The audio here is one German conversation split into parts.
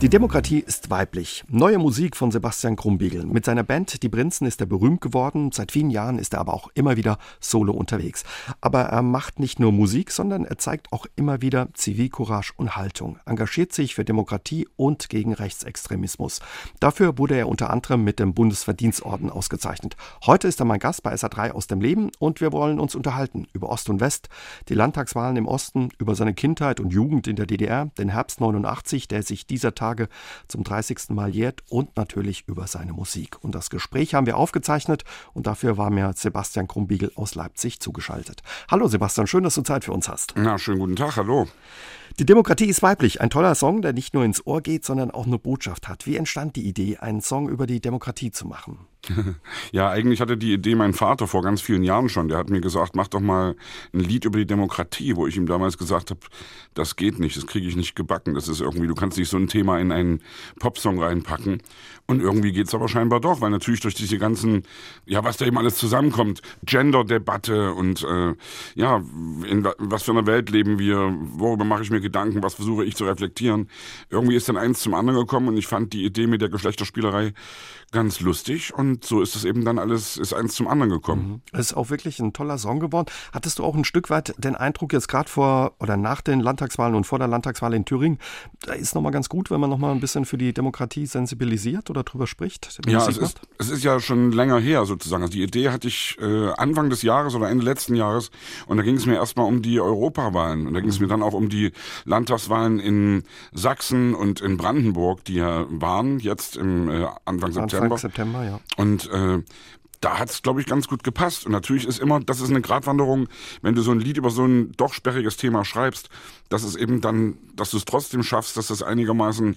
Die Demokratie ist weiblich. Neue Musik von Sebastian Krumbiegel. Mit seiner Band Die Prinzen ist er berühmt geworden. Seit vielen Jahren ist er aber auch immer wieder solo unterwegs. Aber er macht nicht nur Musik, sondern er zeigt auch immer wieder Zivilcourage und Haltung. Engagiert sich für Demokratie und gegen Rechtsextremismus. Dafür wurde er unter anderem mit dem Bundesverdienstorden ausgezeichnet. Heute ist er mein Gast bei SA3 aus dem Leben und wir wollen uns unterhalten über Ost und West, die Landtagswahlen im Osten, über seine Kindheit und Jugend in der DDR, den Herbst 89, der sich dieser Tag Tage zum 30. Mal jährt und natürlich über seine Musik. Und das Gespräch haben wir aufgezeichnet und dafür war mir Sebastian Krumbiegel aus Leipzig zugeschaltet. Hallo Sebastian, schön, dass du Zeit für uns hast. Na, schönen guten Tag, hallo. Die Demokratie ist weiblich. Ein toller Song, der nicht nur ins Ohr geht, sondern auch eine Botschaft hat. Wie entstand die Idee, einen Song über die Demokratie zu machen? Ja, eigentlich hatte die Idee mein Vater vor ganz vielen Jahren schon. Der hat mir gesagt, mach doch mal ein Lied über die Demokratie, wo ich ihm damals gesagt habe, das geht nicht, das kriege ich nicht gebacken. Das ist irgendwie, du kannst nicht so ein Thema in einen Popsong reinpacken. Und irgendwie geht's aber scheinbar doch, weil natürlich durch diese ganzen, ja, was da eben alles zusammenkommt, Gender-Debatte und äh, ja, in was für einer Welt leben wir, worüber mache ich mir Gedanken, was versuche ich zu reflektieren. Irgendwie ist dann eins zum anderen gekommen und ich fand die Idee mit der Geschlechterspielerei ganz lustig und so ist es eben dann alles, ist eins zum anderen gekommen. Es mhm. ist auch wirklich ein toller Song geworden. Hattest du auch ein Stück weit den Eindruck jetzt gerade vor oder nach den Landtagswahlen und vor der Landtagswahl in Thüringen, da ist nochmal ganz gut, wenn man nochmal ein bisschen für die Demokratie sensibilisiert oder drüber spricht? Ja, es ist, es ist ja schon länger her sozusagen. Also die Idee hatte ich äh, Anfang des Jahres oder Ende letzten Jahres und da ging es mir erstmal um die Europawahlen und da ging es mhm. mir dann auch um die Landtagswahlen in Sachsen und in Brandenburg, die ja waren jetzt im äh, Anfang September. September. September, ja. Und äh, da hat es, glaube ich, ganz gut gepasst. Und natürlich ist immer, das ist eine Gratwanderung, wenn du so ein Lied über so ein doch sperriges Thema schreibst, dass es eben dann, dass du es trotzdem schaffst, dass das einigermaßen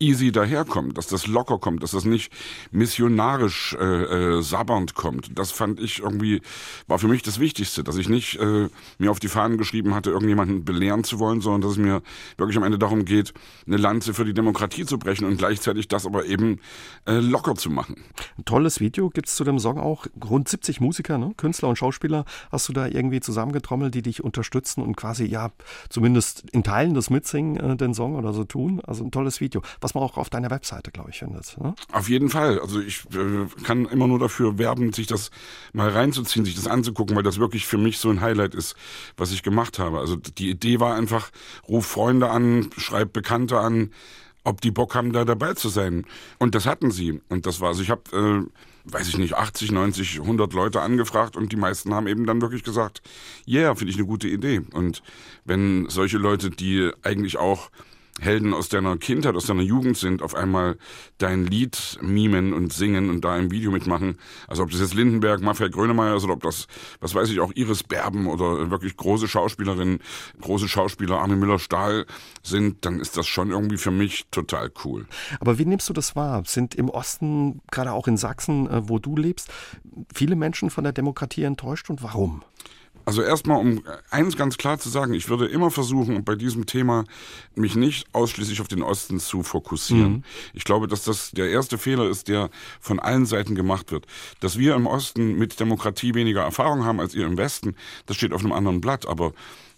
easy daherkommt, dass das locker kommt, dass das nicht missionarisch äh, äh, sabbernd kommt. Das fand ich irgendwie, war für mich das Wichtigste, dass ich nicht äh, mir auf die Fahnen geschrieben hatte, irgendjemanden belehren zu wollen, sondern dass es mir wirklich am Ende darum geht, eine Lanze für die Demokratie zu brechen und gleichzeitig das aber eben äh, locker zu machen. Ein tolles Video gibt es zu dem Song auch. Rund 70 Musiker, ne? Künstler und Schauspieler hast du da irgendwie zusammengetrommelt, die dich unterstützen und quasi, ja, zumindest in Teilen das Mitsingen, äh, den Song oder so tun. Also ein tolles Video, was man auch auf deiner Webseite, glaube ich, findet. Ne? Auf jeden Fall. Also ich äh, kann immer nur dafür werben, sich das mal reinzuziehen, sich das anzugucken, weil das wirklich für mich so ein Highlight ist, was ich gemacht habe. Also die Idee war einfach, ruf Freunde an, schreib Bekannte an, ob die Bock haben, da dabei zu sein. Und das hatten sie. Und das war, also ich habe, äh, weiß ich nicht, 80, 90, 100 Leute angefragt und die meisten haben eben dann wirklich gesagt, yeah, finde ich eine gute Idee. Und wenn solche Leute, die eigentlich auch Helden aus deiner Kindheit, aus deiner Jugend sind, auf einmal dein Lied mimen und singen und da im Video mitmachen. Also ob das jetzt Lindenberg, Maffei Grönemeyer ist oder ob das, was weiß ich, auch Iris Berben oder wirklich große Schauspielerinnen, große Schauspieler, Arne Müller-Stahl sind, dann ist das schon irgendwie für mich total cool. Aber wie nimmst du das wahr? Sind im Osten, gerade auch in Sachsen, äh, wo du lebst, viele Menschen von der Demokratie enttäuscht und warum? Also erstmal, um eins ganz klar zu sagen, ich würde immer versuchen, bei diesem Thema mich nicht ausschließlich auf den Osten zu fokussieren. Mhm. Ich glaube, dass das der erste Fehler ist, der von allen Seiten gemacht wird. Dass wir im Osten mit Demokratie weniger Erfahrung haben als ihr im Westen, das steht auf einem anderen Blatt. Aber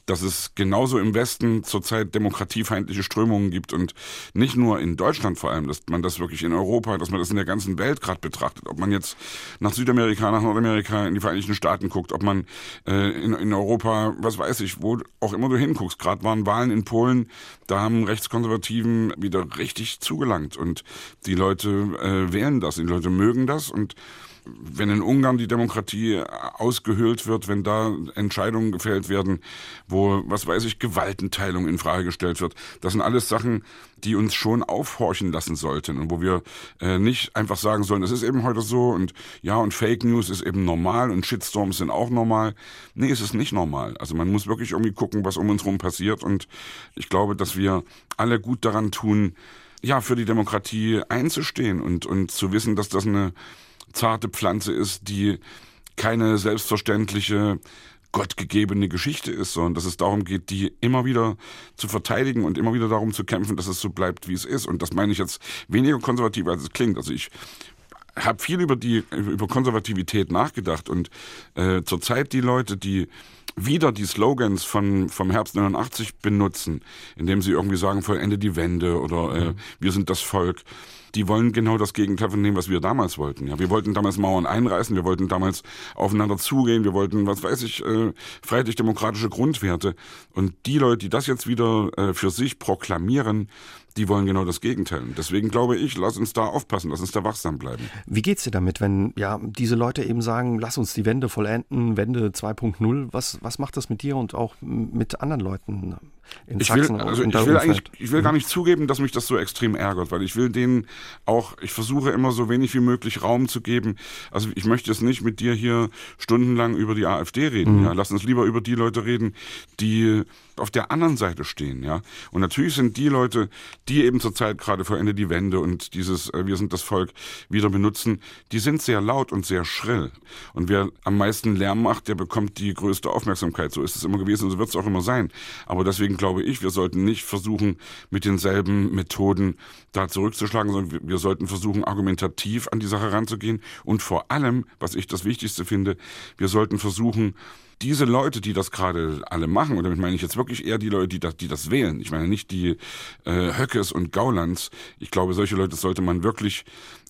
dass es genauso im Westen zurzeit demokratiefeindliche Strömungen gibt und nicht nur in Deutschland vor allem, dass man das wirklich in Europa, dass man das in der ganzen Welt gerade betrachtet. Ob man jetzt nach Südamerika, nach Nordamerika, in die Vereinigten Staaten guckt, ob man äh, in, in Europa, was weiß ich, wo auch immer du hinguckst. Gerade waren Wahlen in Polen, da haben Rechtskonservativen wieder richtig zugelangt und die Leute äh, wählen das, die Leute mögen das und wenn in Ungarn die Demokratie ausgehöhlt wird, wenn da Entscheidungen gefällt werden, wo, was weiß ich, Gewaltenteilung in Frage gestellt wird, das sind alles Sachen, die uns schon aufhorchen lassen sollten und wo wir äh, nicht einfach sagen sollen, es ist eben heute so und ja, und Fake News ist eben normal und Shitstorms sind auch normal. Nee, es ist nicht normal. Also man muss wirklich irgendwie gucken, was um uns herum passiert und ich glaube, dass wir alle gut daran tun, ja, für die Demokratie einzustehen und, und zu wissen, dass das eine zarte Pflanze ist, die keine selbstverständliche gottgegebene Geschichte ist, sondern dass es darum geht, die immer wieder zu verteidigen und immer wieder darum zu kämpfen, dass es so bleibt, wie es ist. Und das meine ich jetzt weniger konservativ, als es klingt. Also ich habe viel über die über Konservativität nachgedacht und äh, zurzeit die Leute, die wieder die Slogans von, vom Herbst 89 benutzen, indem sie irgendwie sagen, vollende die Wende oder äh, mhm. wir sind das Volk die wollen genau das Gegenteil von dem, was wir damals wollten. Ja, wir wollten damals Mauern einreißen, wir wollten damals aufeinander zugehen, wir wollten, was weiß ich, äh, freiheitlich-demokratische Grundwerte. Und die Leute, die das jetzt wieder äh, für sich proklamieren, die wollen genau das Gegenteil. Deswegen glaube ich, lass uns da aufpassen, lass uns da wachsam bleiben. Wie geht's dir damit, wenn ja diese Leute eben sagen, lass uns die Wende vollenden, Wende 2.0? Was, was macht das mit dir und auch mit anderen Leuten in ich Sachsen? Will, also ich will eigentlich, ich will gar nicht zugeben, dass mich das so extrem ärgert, weil ich will denen auch, ich versuche immer so wenig wie möglich Raum zu geben. Also ich möchte jetzt nicht mit dir hier stundenlang über die AfD reden. Mhm. Ja, lass uns lieber über die Leute reden, die auf der anderen Seite stehen, ja. Und natürlich sind die Leute, die eben zurzeit gerade vor Ende die Wende und dieses äh, Wir sind das Volk wieder benutzen, die sind sehr laut und sehr schrill. Und wer am meisten Lärm macht, der bekommt die größte Aufmerksamkeit. So ist es immer gewesen und so wird es auch immer sein. Aber deswegen glaube ich, wir sollten nicht versuchen, mit denselben Methoden da zurückzuschlagen, sondern wir sollten versuchen, argumentativ an die Sache ranzugehen. Und vor allem, was ich das Wichtigste finde, wir sollten versuchen, diese Leute, die das gerade alle machen, und damit meine ich jetzt wirklich eher die Leute, die das, die das wählen, ich meine nicht die äh, Höckes und Gaulands, ich glaube, solche Leute sollte man wirklich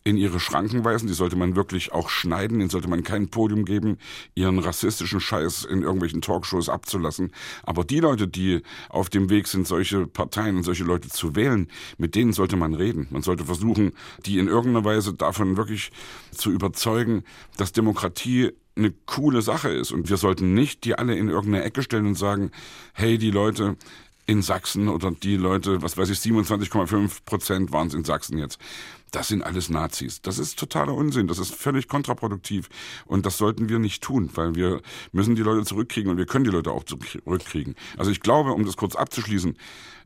in ihre Schranken weisen, die sollte man wirklich auch schneiden, denen sollte man kein Podium geben, ihren rassistischen Scheiß in irgendwelchen Talkshows abzulassen. Aber die Leute, die auf dem Weg sind, solche Parteien und solche Leute zu wählen, mit denen sollte man reden. Man sollte versuchen, die in irgendeiner Weise davon wirklich zu überzeugen, dass Demokratie eine coole Sache ist. Und wir sollten nicht die alle in irgendeine Ecke stellen und sagen, hey, die Leute in Sachsen oder die Leute, was weiß ich, 27,5 Prozent waren es in Sachsen jetzt das sind alles Nazis. Das ist totaler Unsinn, das ist völlig kontraproduktiv und das sollten wir nicht tun, weil wir müssen die Leute zurückkriegen und wir können die Leute auch zurückkriegen. Also ich glaube, um das kurz abzuschließen,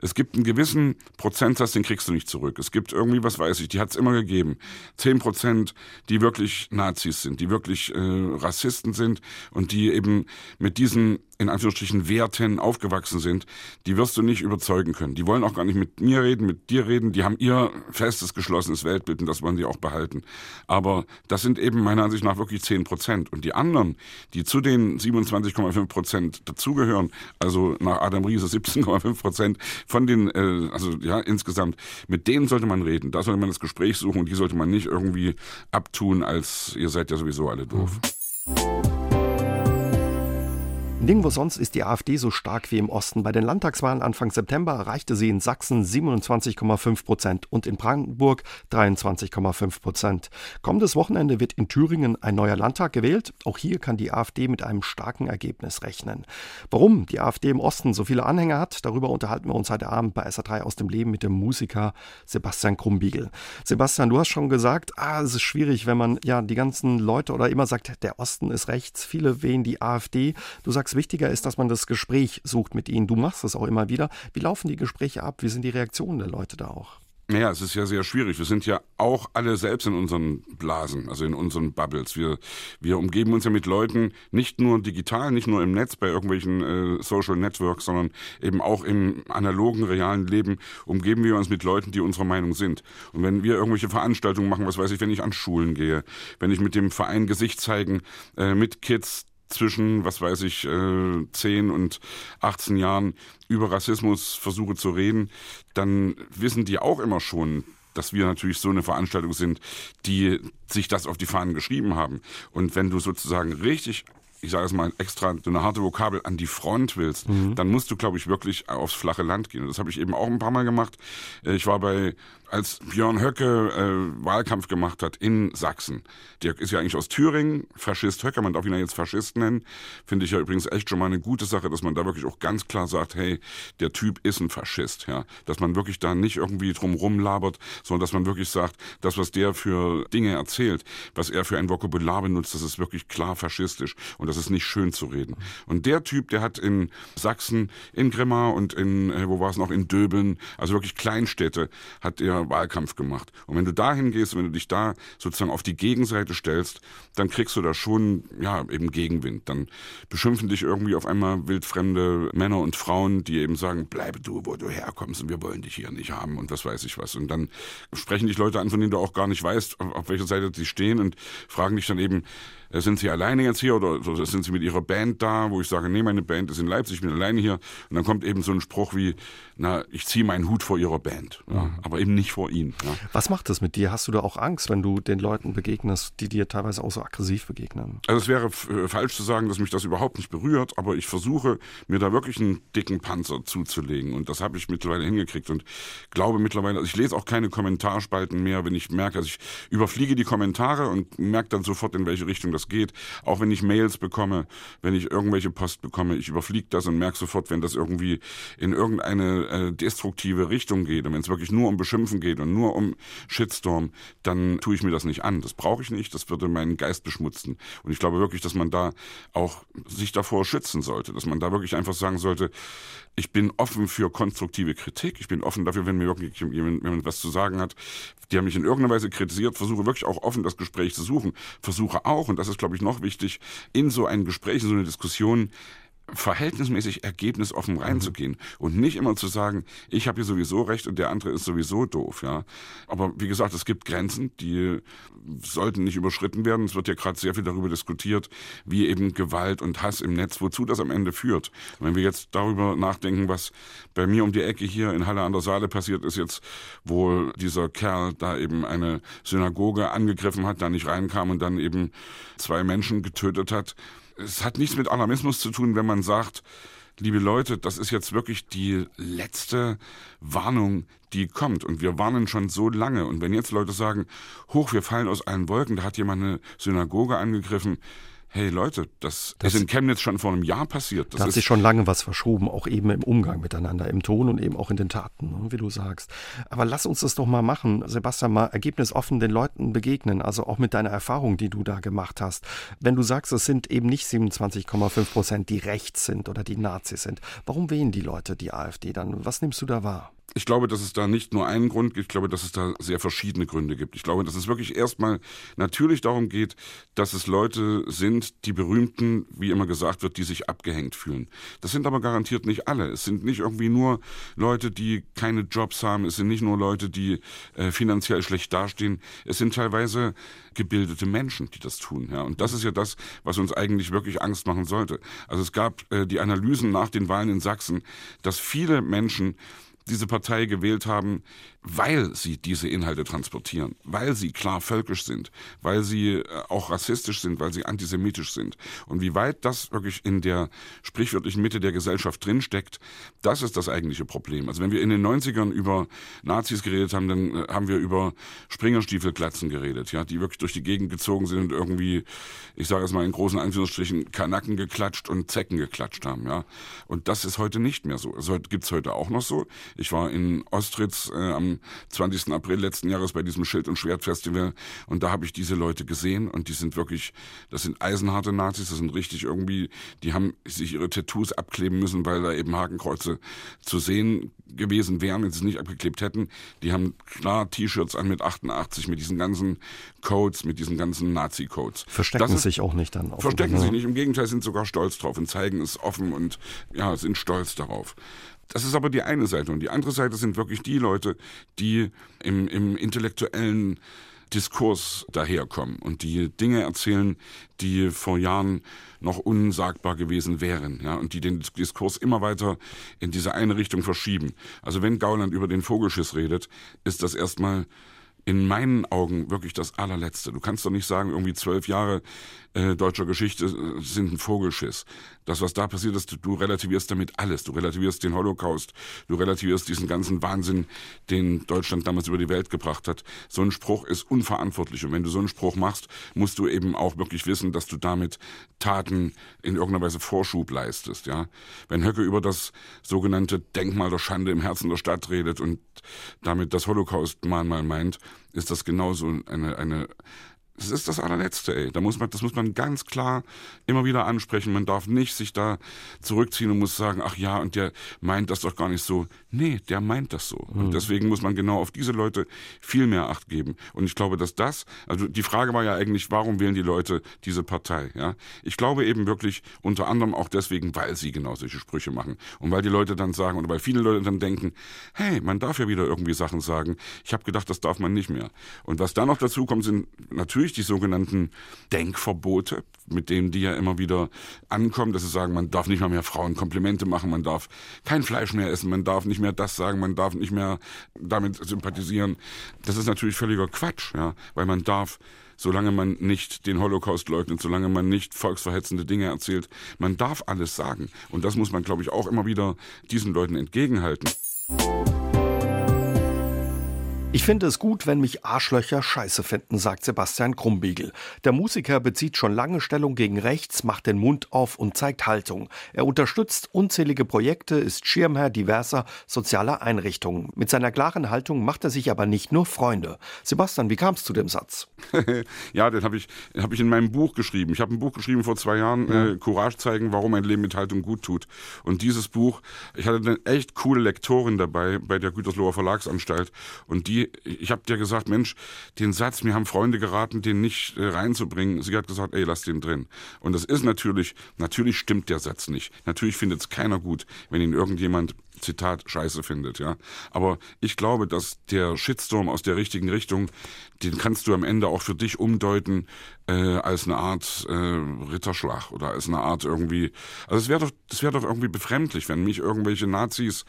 es gibt einen gewissen Prozentsatz, den kriegst du nicht zurück. Es gibt irgendwie, was weiß ich, die hat es immer gegeben. Zehn Prozent, die wirklich Nazis sind, die wirklich äh, Rassisten sind und die eben mit diesen in Anführungsstrichen Werten aufgewachsen sind, die wirst du nicht überzeugen können. Die wollen auch gar nicht mit mir reden, mit dir reden. Die haben ihr festes, geschlossenes Weltbild und das wollen sie auch behalten. Aber das sind eben meiner Ansicht nach wirklich 10 Prozent. Und die anderen, die zu den 27,5 Prozent dazugehören, also nach Adam Riese 17,5 Prozent von den, äh, also ja, insgesamt, mit denen sollte man reden. Da sollte man das Gespräch suchen und die sollte man nicht irgendwie abtun, als ihr seid ja sowieso alle doof. Mhm. Nirgendwo sonst ist die AfD so stark wie im Osten. Bei den Landtagswahlen Anfang September erreichte sie in Sachsen 27,5 Prozent und in Brandenburg 23,5 Prozent. Kommendes Wochenende wird in Thüringen ein neuer Landtag gewählt. Auch hier kann die AfD mit einem starken Ergebnis rechnen. Warum die AfD im Osten so viele Anhänger hat, darüber unterhalten wir uns heute Abend bei SA3 aus dem Leben mit dem Musiker Sebastian Krumbiegel. Sebastian, du hast schon gesagt, ah, es ist schwierig, wenn man ja die ganzen Leute oder immer sagt, der Osten ist rechts, viele wählen die AfD. Du sagst, wichtiger ist, dass man das Gespräch sucht mit ihnen. Du machst es auch immer wieder. Wie laufen die Gespräche ab? Wie sind die Reaktionen der Leute da auch? Naja, es ist ja sehr schwierig. Wir sind ja auch alle selbst in unseren Blasen, also in unseren Bubbles. Wir, wir umgeben uns ja mit Leuten, nicht nur digital, nicht nur im Netz bei irgendwelchen äh, Social Networks, sondern eben auch im analogen, realen Leben umgeben wir uns mit Leuten, die unserer Meinung sind. Und wenn wir irgendwelche Veranstaltungen machen, was weiß ich, wenn ich an Schulen gehe, wenn ich mit dem Verein Gesicht zeigen, äh, mit Kids, zwischen, was weiß ich, äh, 10 und 18 Jahren über Rassismus versuche zu reden, dann wissen die auch immer schon, dass wir natürlich so eine Veranstaltung sind, die sich das auf die Fahnen geschrieben haben. Und wenn du sozusagen richtig ich sage es mal extra, so eine harte Vokabel an die Front willst, mhm. dann musst du, glaube ich, wirklich aufs flache Land gehen. Und das habe ich eben auch ein paar Mal gemacht. Äh, ich war bei als Björn Höcke äh, Wahlkampf gemacht hat in Sachsen, der ist ja eigentlich aus Thüringen, Faschist Höcke, man darf ihn ja jetzt Faschist nennen, finde ich ja übrigens echt schon mal eine gute Sache, dass man da wirklich auch ganz klar sagt, hey, der Typ ist ein Faschist, ja, dass man wirklich da nicht irgendwie drum rumlabert, sondern dass man wirklich sagt, das, was der für Dinge erzählt, was er für ein Vokabular benutzt, das ist wirklich klar faschistisch und das ist nicht schön zu reden. Und der Typ, der hat in Sachsen, in Grimma und in, äh, wo war es noch, in Döbeln, also wirklich Kleinstädte, hat er Wahlkampf gemacht. Und wenn du dahin gehst, wenn du dich da sozusagen auf die Gegenseite stellst, dann kriegst du da schon, ja, eben Gegenwind. Dann beschimpfen dich irgendwie auf einmal wildfremde Männer und Frauen, die eben sagen, bleibe du, wo du herkommst und wir wollen dich hier nicht haben und was weiß ich was. Und dann sprechen dich Leute an, von denen du auch gar nicht weißt, auf welcher Seite sie stehen und fragen dich dann eben, sind Sie alleine jetzt hier oder, oder sind Sie mit Ihrer Band da, wo ich sage, nee, meine Band ist in Leipzig, ich bin alleine hier. Und dann kommt eben so ein Spruch wie, na, ich ziehe meinen Hut vor Ihrer Band, ja, mhm. aber eben nicht vor Ihnen. Ja. Was macht das mit dir? Hast du da auch Angst, wenn du den Leuten begegnest, die dir teilweise auch so aggressiv begegnen? Also es wäre äh, falsch zu sagen, dass mich das überhaupt nicht berührt, aber ich versuche, mir da wirklich einen dicken Panzer zuzulegen und das habe ich mittlerweile hingekriegt und glaube mittlerweile, also ich lese auch keine Kommentarspalten mehr, wenn ich merke, also ich überfliege die Kommentare und merke dann sofort, in welche Richtung das geht. Auch wenn ich Mails bekomme, wenn ich irgendwelche Post bekomme, ich überfliege das und merke sofort, wenn das irgendwie in irgendeine äh, destruktive Richtung geht und wenn es wirklich nur um Beschimpfen geht und nur um Shitstorm, dann tue ich mir das nicht an. Das brauche ich nicht, das würde meinen Geist beschmutzen. Und ich glaube wirklich, dass man da auch sich davor schützen sollte, dass man da wirklich einfach sagen sollte, ich bin offen für konstruktive Kritik. Ich bin offen dafür, wenn mir wirklich jemand, jemand was zu sagen hat, der mich in irgendeiner Weise kritisiert, versuche wirklich auch offen das Gespräch zu suchen. Versuche auch, und das ist, glaube ich, noch wichtig, in so ein Gespräch, in so eine Diskussion verhältnismäßig ergebnisoffen reinzugehen mhm. und nicht immer zu sagen, ich habe hier sowieso recht und der andere ist sowieso doof, ja. Aber wie gesagt, es gibt Grenzen, die sollten nicht überschritten werden. Es wird ja gerade sehr viel darüber diskutiert, wie eben Gewalt und Hass im Netz, wozu das am Ende führt. Wenn wir jetzt darüber nachdenken, was bei mir um die Ecke hier in Halle an der Saale passiert ist jetzt, wo dieser Kerl da eben eine Synagoge angegriffen hat, da nicht reinkam und dann eben zwei Menschen getötet hat, es hat nichts mit Alarmismus zu tun, wenn man sagt, liebe Leute, das ist jetzt wirklich die letzte Warnung, die kommt. Und wir warnen schon so lange. Und wenn jetzt Leute sagen, hoch, wir fallen aus allen Wolken, da hat jemand eine Synagoge angegriffen, hey Leute, das, das ist in Chemnitz schon vor einem Jahr passiert. Das da hat sich schon lange was verschoben, auch eben im Umgang miteinander, im Ton und eben auch in den Taten, ne, wie du sagst. Aber lass uns das doch mal machen, Sebastian, mal ergebnisoffen den Leuten begegnen, also auch mit deiner Erfahrung, die du da gemacht hast. Wenn du sagst, es sind eben nicht 27,5 Prozent, die rechts sind oder die Nazis sind, warum wählen die Leute die AfD dann? Was nimmst du da wahr? Ich glaube, dass es da nicht nur einen Grund gibt, ich glaube, dass es da sehr verschiedene Gründe gibt. Ich glaube, dass es wirklich erstmal natürlich darum geht, dass es Leute sind, die Berühmten, wie immer gesagt wird, die sich abgehängt fühlen. Das sind aber garantiert nicht alle. Es sind nicht irgendwie nur Leute, die keine Jobs haben. Es sind nicht nur Leute, die äh, finanziell schlecht dastehen. Es sind teilweise gebildete Menschen, die das tun. Ja. Und das ist ja das, was uns eigentlich wirklich Angst machen sollte. Also es gab äh, die Analysen nach den Wahlen in Sachsen, dass viele Menschen diese Partei gewählt haben, weil sie diese Inhalte transportieren, weil sie klar völkisch sind, weil sie äh, auch rassistisch sind, weil sie antisemitisch sind. Und wie weit das wirklich in der sprichwörtlichen Mitte der Gesellschaft drinsteckt, das ist das eigentliche Problem. Also wenn wir in den 90ern über Nazis geredet haben, dann äh, haben wir über Springerstiefelklatzen geredet, ja, die wirklich durch die Gegend gezogen sind und irgendwie, ich sage es mal in großen Anführungsstrichen, Kanacken geklatscht und Zecken geklatscht haben, ja. Und das ist heute nicht mehr so. Also gibt's heute auch noch so. Ich war in Ostritz äh, am 20. April letzten Jahres bei diesem Schild- und Schwertfestival und da habe ich diese Leute gesehen und die sind wirklich, das sind eisenharte Nazis, das sind richtig irgendwie, die haben sich ihre Tattoos abkleben müssen, weil da eben Hakenkreuze zu sehen gewesen wären, wenn sie es nicht abgeklebt hätten. Die haben klar T-Shirts an mit 88, mit diesen ganzen Codes, mit diesen ganzen Nazi-Codes. Verstecken ist, sich auch nicht dann. Verstecken sich nicht, im Gegenteil sind sogar stolz drauf und zeigen es offen und ja, sind stolz darauf. Das ist aber die eine Seite. Und die andere Seite sind wirklich die Leute, die im, im intellektuellen Diskurs daherkommen und die Dinge erzählen, die vor Jahren noch unsagbar gewesen wären, ja, und die den Diskurs immer weiter in diese eine Richtung verschieben. Also wenn Gauland über den Vogelschiss redet, ist das erstmal in meinen Augen wirklich das allerletzte. Du kannst doch nicht sagen, irgendwie zwölf Jahre äh, deutscher Geschichte äh, sind ein Vogelschiss. Das, was da passiert ist, du relativierst damit alles. Du relativierst den Holocaust, du relativierst diesen ganzen Wahnsinn, den Deutschland damals über die Welt gebracht hat. So ein Spruch ist unverantwortlich. Und wenn du so einen Spruch machst, musst du eben auch wirklich wissen, dass du damit Taten in irgendeiner Weise Vorschub leistest. Ja, Wenn Höcke über das sogenannte Denkmal der Schande im Herzen der Stadt redet und damit das Holocaust-Mahnmal meint, ist das genauso eine, eine das ist das allerletzte, ey. Da muss man, das muss man ganz klar immer wieder ansprechen. Man darf nicht sich da zurückziehen und muss sagen, ach ja, und der meint das doch gar nicht so. Nee, der meint das so. Mhm. Und deswegen muss man genau auf diese Leute viel mehr Acht geben. Und ich glaube, dass das, also die Frage war ja eigentlich, warum wählen die Leute diese Partei, ja? Ich glaube eben wirklich unter anderem auch deswegen, weil sie genau solche Sprüche machen. Und weil die Leute dann sagen, oder weil viele Leute dann denken, hey, man darf ja wieder irgendwie Sachen sagen. Ich habe gedacht, das darf man nicht mehr. Und was da noch dazu kommt, sind natürlich natürlich die sogenannten Denkverbote, mit denen die ja immer wieder ankommen, dass sie sagen, man darf nicht mal mehr Frauen Komplimente machen, man darf kein Fleisch mehr essen, man darf nicht mehr das sagen, man darf nicht mehr damit sympathisieren. Das ist natürlich völliger Quatsch, ja, weil man darf solange man nicht den Holocaust leugnet, solange man nicht volksverhetzende Dinge erzählt. Man darf alles sagen. Und das muss man, glaube ich, auch immer wieder diesen Leuten entgegenhalten. Ich finde es gut, wenn mich Arschlöcher scheiße finden, sagt Sebastian Krumbiegel. Der Musiker bezieht schon lange Stellung gegen rechts, macht den Mund auf und zeigt Haltung. Er unterstützt unzählige Projekte, ist Schirmherr diverser sozialer Einrichtungen. Mit seiner klaren Haltung macht er sich aber nicht nur Freunde. Sebastian, wie kam es zu dem Satz? ja, den habe ich, hab ich in meinem Buch geschrieben. Ich habe ein Buch geschrieben vor zwei Jahren, ja. äh, Courage zeigen, warum ein Leben mit Haltung gut tut. Und dieses Buch, ich hatte eine echt coole Lektorin dabei bei der Gütersloher Verlagsanstalt und die ich habe dir gesagt, Mensch, den Satz, mir haben Freunde geraten, den nicht äh, reinzubringen. Sie hat gesagt, ey, lass den drin. Und das ist natürlich, natürlich stimmt der Satz nicht. Natürlich findet es keiner gut, wenn ihn irgendjemand Zitat scheiße findet, ja. Aber ich glaube, dass der Shitstorm aus der richtigen Richtung, den kannst du am Ende auch für dich umdeuten äh, als eine Art äh, Ritterschlag oder als eine Art irgendwie. Also es wäre doch, das wäre doch irgendwie befremdlich, wenn mich irgendwelche Nazis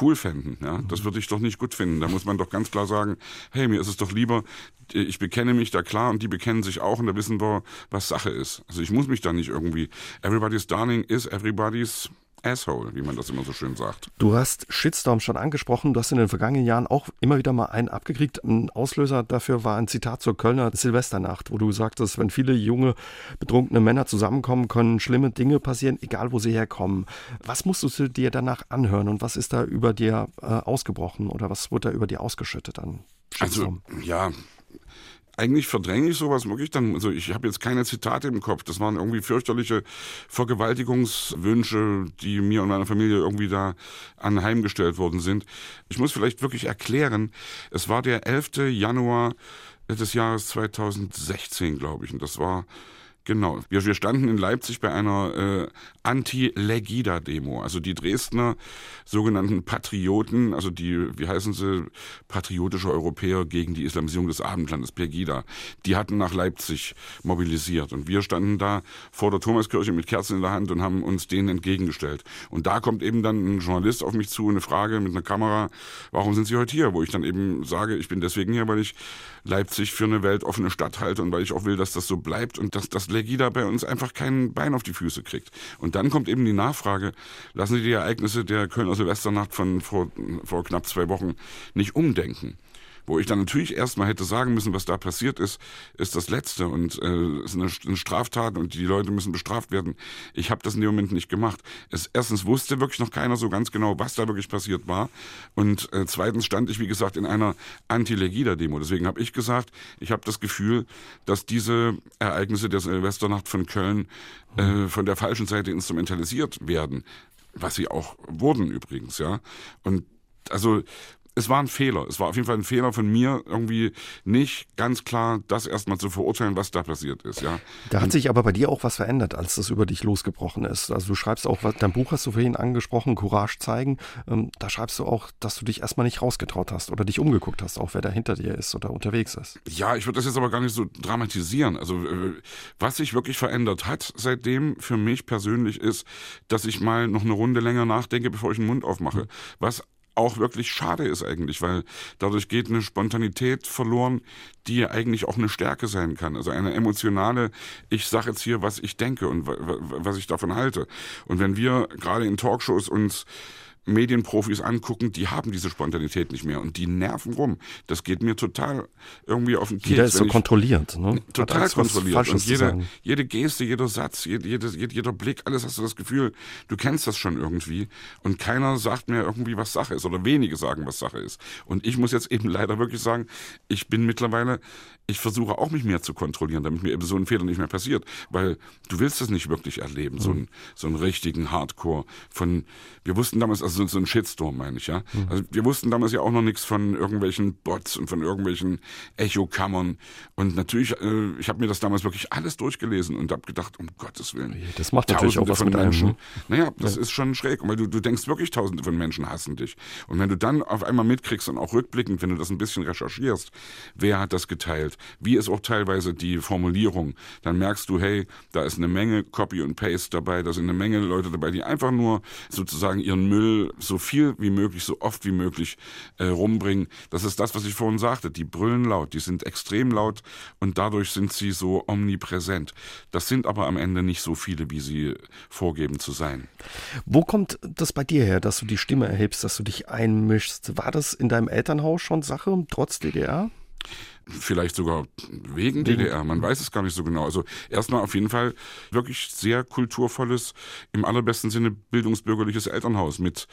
cool fänden, ja. Das würde ich doch nicht gut finden. Da muss man doch ganz klar sagen, hey, mir ist es doch lieber, ich bekenne mich da klar und die bekennen sich auch und da wissen wir, was Sache ist. Also ich muss mich da nicht irgendwie. Everybody's darling is everybody's Asshole, wie man das immer so schön sagt. Du hast Shitstorm schon angesprochen. Du hast in den vergangenen Jahren auch immer wieder mal einen abgekriegt. Ein Auslöser dafür war ein Zitat zur Kölner Silvesternacht, wo du sagtest, wenn viele junge, betrunkene Männer zusammenkommen, können schlimme Dinge passieren, egal wo sie herkommen. Was musst du dir danach anhören und was ist da über dir äh, ausgebrochen oder was wurde da über dir ausgeschüttet an Shitstorm? Also, ja, eigentlich verdränge ich sowas wirklich dann. Also ich habe jetzt keine Zitate im Kopf. Das waren irgendwie fürchterliche Vergewaltigungswünsche, die mir und meiner Familie irgendwie da anheimgestellt worden sind. Ich muss vielleicht wirklich erklären, es war der 11. Januar des Jahres 2016, glaube ich. Und das war Genau. Wir, wir standen in Leipzig bei einer äh, Anti-Legida-Demo. Also die Dresdner sogenannten Patrioten, also die, wie heißen sie, patriotische Europäer gegen die Islamisierung des Abendlandes, Pegida, die hatten nach Leipzig mobilisiert. Und wir standen da vor der Thomaskirche mit Kerzen in der Hand und haben uns denen entgegengestellt. Und da kommt eben dann ein Journalist auf mich zu, eine Frage mit einer Kamera, warum sind Sie heute hier? Wo ich dann eben sage, ich bin deswegen hier, weil ich Leipzig für eine weltoffene Stadt halte und weil ich auch will, dass das so bleibt und dass das Legida bei uns einfach kein Bein auf die Füße kriegt. Und dann kommt eben die Nachfrage, lassen Sie die Ereignisse der Kölner Silvesternacht von vor, vor knapp zwei Wochen nicht umdenken. Wo ich dann natürlich erstmal hätte sagen müssen, was da passiert ist, ist das Letzte und äh, ist eine, eine Straftat und die Leute müssen bestraft werden. Ich habe das in dem Moment nicht gemacht. Es, erstens wusste wirklich noch keiner so ganz genau, was da wirklich passiert war. Und äh, zweitens stand ich, wie gesagt, in einer Anti-Legida-Demo. Deswegen habe ich gesagt, ich habe das Gefühl, dass diese Ereignisse der Silvesternacht von Köln äh, von der falschen Seite instrumentalisiert werden. Was sie auch wurden übrigens, ja. Und also es war ein Fehler. Es war auf jeden Fall ein Fehler von mir, irgendwie nicht ganz klar das erstmal zu verurteilen, was da passiert ist. Ja. Da hat sich aber bei dir auch was verändert, als das über dich losgebrochen ist. Also du schreibst auch, dein Buch hast du vorhin angesprochen, Courage zeigen. Ähm, da schreibst du auch, dass du dich erstmal nicht rausgetraut hast oder dich umgeguckt hast, auch wer da hinter dir ist oder unterwegs ist. Ja, ich würde das jetzt aber gar nicht so dramatisieren. Also äh, was sich wirklich verändert hat seitdem für mich persönlich ist, dass ich mal noch eine Runde länger nachdenke, bevor ich den Mund aufmache. Mhm. Was auch wirklich schade ist eigentlich, weil dadurch geht eine Spontanität verloren, die eigentlich auch eine Stärke sein kann. Also eine emotionale, ich sage jetzt hier, was ich denke und was ich davon halte. Und wenn wir gerade in Talkshows uns Medienprofis angucken, die haben diese Spontanität nicht mehr und die nerven rum. Das geht mir total irgendwie auf den Keks. Jeder ist so kontrolliert, ne? Total kontrolliert. Und jede, jede Geste, jeder Satz, jede, jede, jeder Blick, alles hast du das Gefühl, du kennst das schon irgendwie und keiner sagt mir irgendwie, was Sache ist oder wenige sagen, was Sache ist. Und ich muss jetzt eben leider wirklich sagen, ich bin mittlerweile, ich versuche auch mich mehr zu kontrollieren, damit mir eben so ein Fehler nicht mehr passiert, weil du willst das nicht wirklich erleben, mhm. so, einen, so einen richtigen Hardcore von, wir wussten damals, also Also so ein Shitstorm, meine ich, ja. Mhm. Also wir wussten damals ja auch noch nichts von irgendwelchen Bots und von irgendwelchen Echokammern. Und natürlich, äh, ich habe mir das damals wirklich alles durchgelesen und habe gedacht, um Gottes Willen. Das macht natürlich Tausende auch was von mit Menschen. Einem, ne? Naja, das ja. ist schon schräg, weil du, du denkst wirklich, Tausende von Menschen hassen dich. Und wenn du dann auf einmal mitkriegst und auch rückblickend, wenn du das ein bisschen recherchierst, wer hat das geteilt, wie ist auch teilweise die Formulierung, dann merkst du, hey, da ist eine Menge Copy und Paste dabei, da sind eine Menge Leute dabei, die einfach nur sozusagen ihren Müll so viel wie möglich, so oft wie möglich äh, rumbringen. Das ist das, was ich vorhin sagte. Die brüllen laut, die sind extrem laut und dadurch sind sie so omnipräsent. Das sind aber am Ende nicht so viele, wie sie vorgeben zu sein. Wo kommt das bei dir her, dass du die Stimme erhebst, dass du dich einmischst? War das in deinem Elternhaus schon Sache, trotz DDR? Vielleicht sogar wegen DDR, man weiß es gar nicht so genau. Also erstmal auf jeden Fall wirklich sehr kulturvolles, im allerbesten Sinne bildungsbürgerliches Elternhaus mit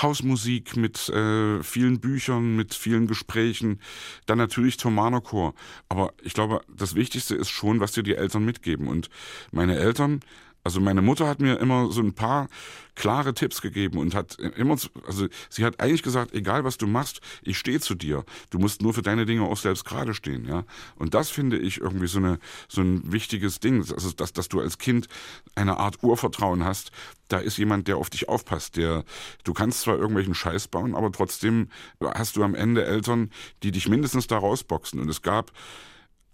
Hausmusik, mit äh, vielen Büchern, mit vielen Gesprächen, dann natürlich Thomanerchor. Aber ich glaube, das Wichtigste ist schon, was dir die Eltern mitgeben. Und meine Eltern also meine Mutter hat mir immer so ein paar klare Tipps gegeben und hat immer, also sie hat eigentlich gesagt, egal was du machst, ich stehe zu dir. Du musst nur für deine Dinge auch selbst gerade stehen, ja. Und das finde ich irgendwie so eine, so ein wichtiges Ding, also dass, dass du als Kind eine Art Urvertrauen hast. Da ist jemand, der auf dich aufpasst, der, du kannst zwar irgendwelchen Scheiß bauen, aber trotzdem hast du am Ende Eltern, die dich mindestens da rausboxen. Und es gab,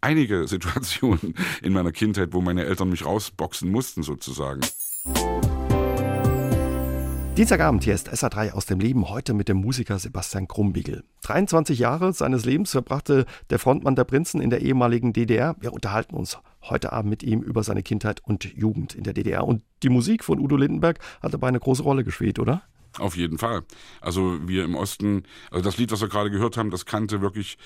einige Situationen in meiner Kindheit, wo meine Eltern mich rausboxen mussten sozusagen. Dienstagabend, hier ist SA3 aus dem Leben, heute mit dem Musiker Sebastian Krumbiegel. 23 Jahre seines Lebens verbrachte der Frontmann der Prinzen in der ehemaligen DDR. Wir unterhalten uns heute Abend mit ihm über seine Kindheit und Jugend in der DDR. Und die Musik von Udo Lindenberg hat dabei eine große Rolle gespielt, oder? Auf jeden Fall. Also wir im Osten, also das Lied, was wir gerade gehört haben, das kannte wirklich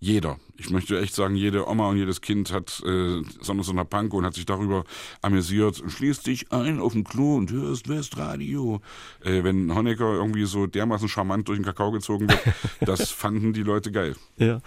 jeder. Ich möchte echt sagen, jede Oma und jedes Kind hat äh, Sonners und Panko und hat sich darüber amüsiert. Schließt dich ein auf dem Klo und hörst Westradio. Äh, wenn Honecker irgendwie so dermaßen charmant durch den Kakao gezogen wird, das fanden die Leute geil. Ja.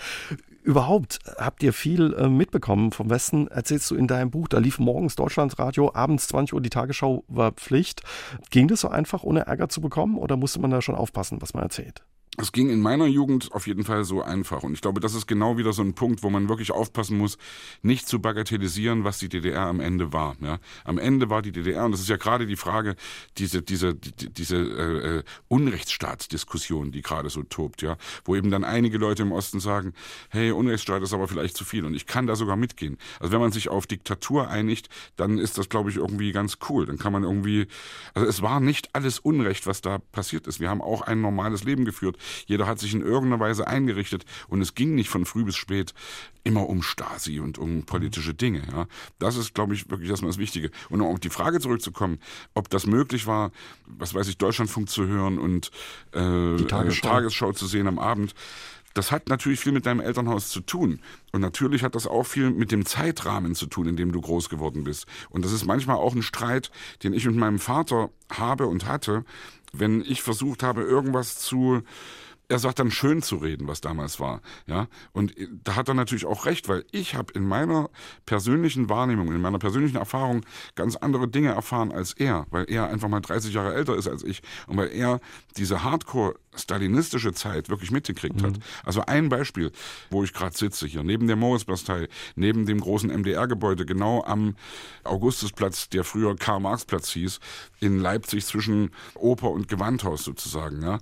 Überhaupt habt ihr viel äh, mitbekommen vom Westen, erzählst du in deinem Buch. Da lief morgens Deutschlandradio, abends 20 Uhr die Tagesschau war Pflicht. Ging das so einfach, ohne Ärger zu bekommen oder musste man da schon aufpassen, was man erzählt? Es ging in meiner Jugend auf jeden Fall so einfach. Und ich glaube, das ist genau wieder so ein Punkt, wo man wirklich aufpassen muss, nicht zu bagatellisieren, was die DDR am Ende war. Ja? Am Ende war die DDR, und das ist ja gerade die Frage, diese, diese, die, diese äh, äh, Unrechtsstaatsdiskussion, die gerade so tobt, ja, wo eben dann einige Leute im Osten sagen, hey, Unrechtsstaat ist aber vielleicht zu viel. Und ich kann da sogar mitgehen. Also wenn man sich auf Diktatur einigt, dann ist das, glaube ich, irgendwie ganz cool. Dann kann man irgendwie, also es war nicht alles Unrecht, was da passiert ist. Wir haben auch ein normales Leben geführt. Jeder hat sich in irgendeiner Weise eingerichtet und es ging nicht von früh bis spät immer um Stasi und um politische Dinge. Ja. Das ist, glaube ich, wirklich erstmal das Wichtige. Und um auf die Frage zurückzukommen, ob das möglich war, was weiß ich, Deutschlandfunk zu hören und äh, die Tagesschau. Tagesschau zu sehen am Abend. Das hat natürlich viel mit deinem Elternhaus zu tun. Und natürlich hat das auch viel mit dem Zeitrahmen zu tun, in dem du groß geworden bist. Und das ist manchmal auch ein Streit, den ich mit meinem Vater habe und hatte, wenn ich versucht habe, irgendwas zu er sagt dann schön zu reden, was damals war, ja. Und da hat er natürlich auch recht, weil ich habe in meiner persönlichen Wahrnehmung, in meiner persönlichen Erfahrung ganz andere Dinge erfahren als er, weil er einfach mal 30 Jahre älter ist als ich und weil er diese Hardcore stalinistische Zeit wirklich mitgekriegt mhm. hat. Also ein Beispiel, wo ich gerade sitze hier, neben der Moritzbastei, neben dem großen MDR-Gebäude, genau am Augustusplatz, der früher Karl-Marx-Platz hieß, in Leipzig zwischen Oper und Gewandhaus sozusagen, ja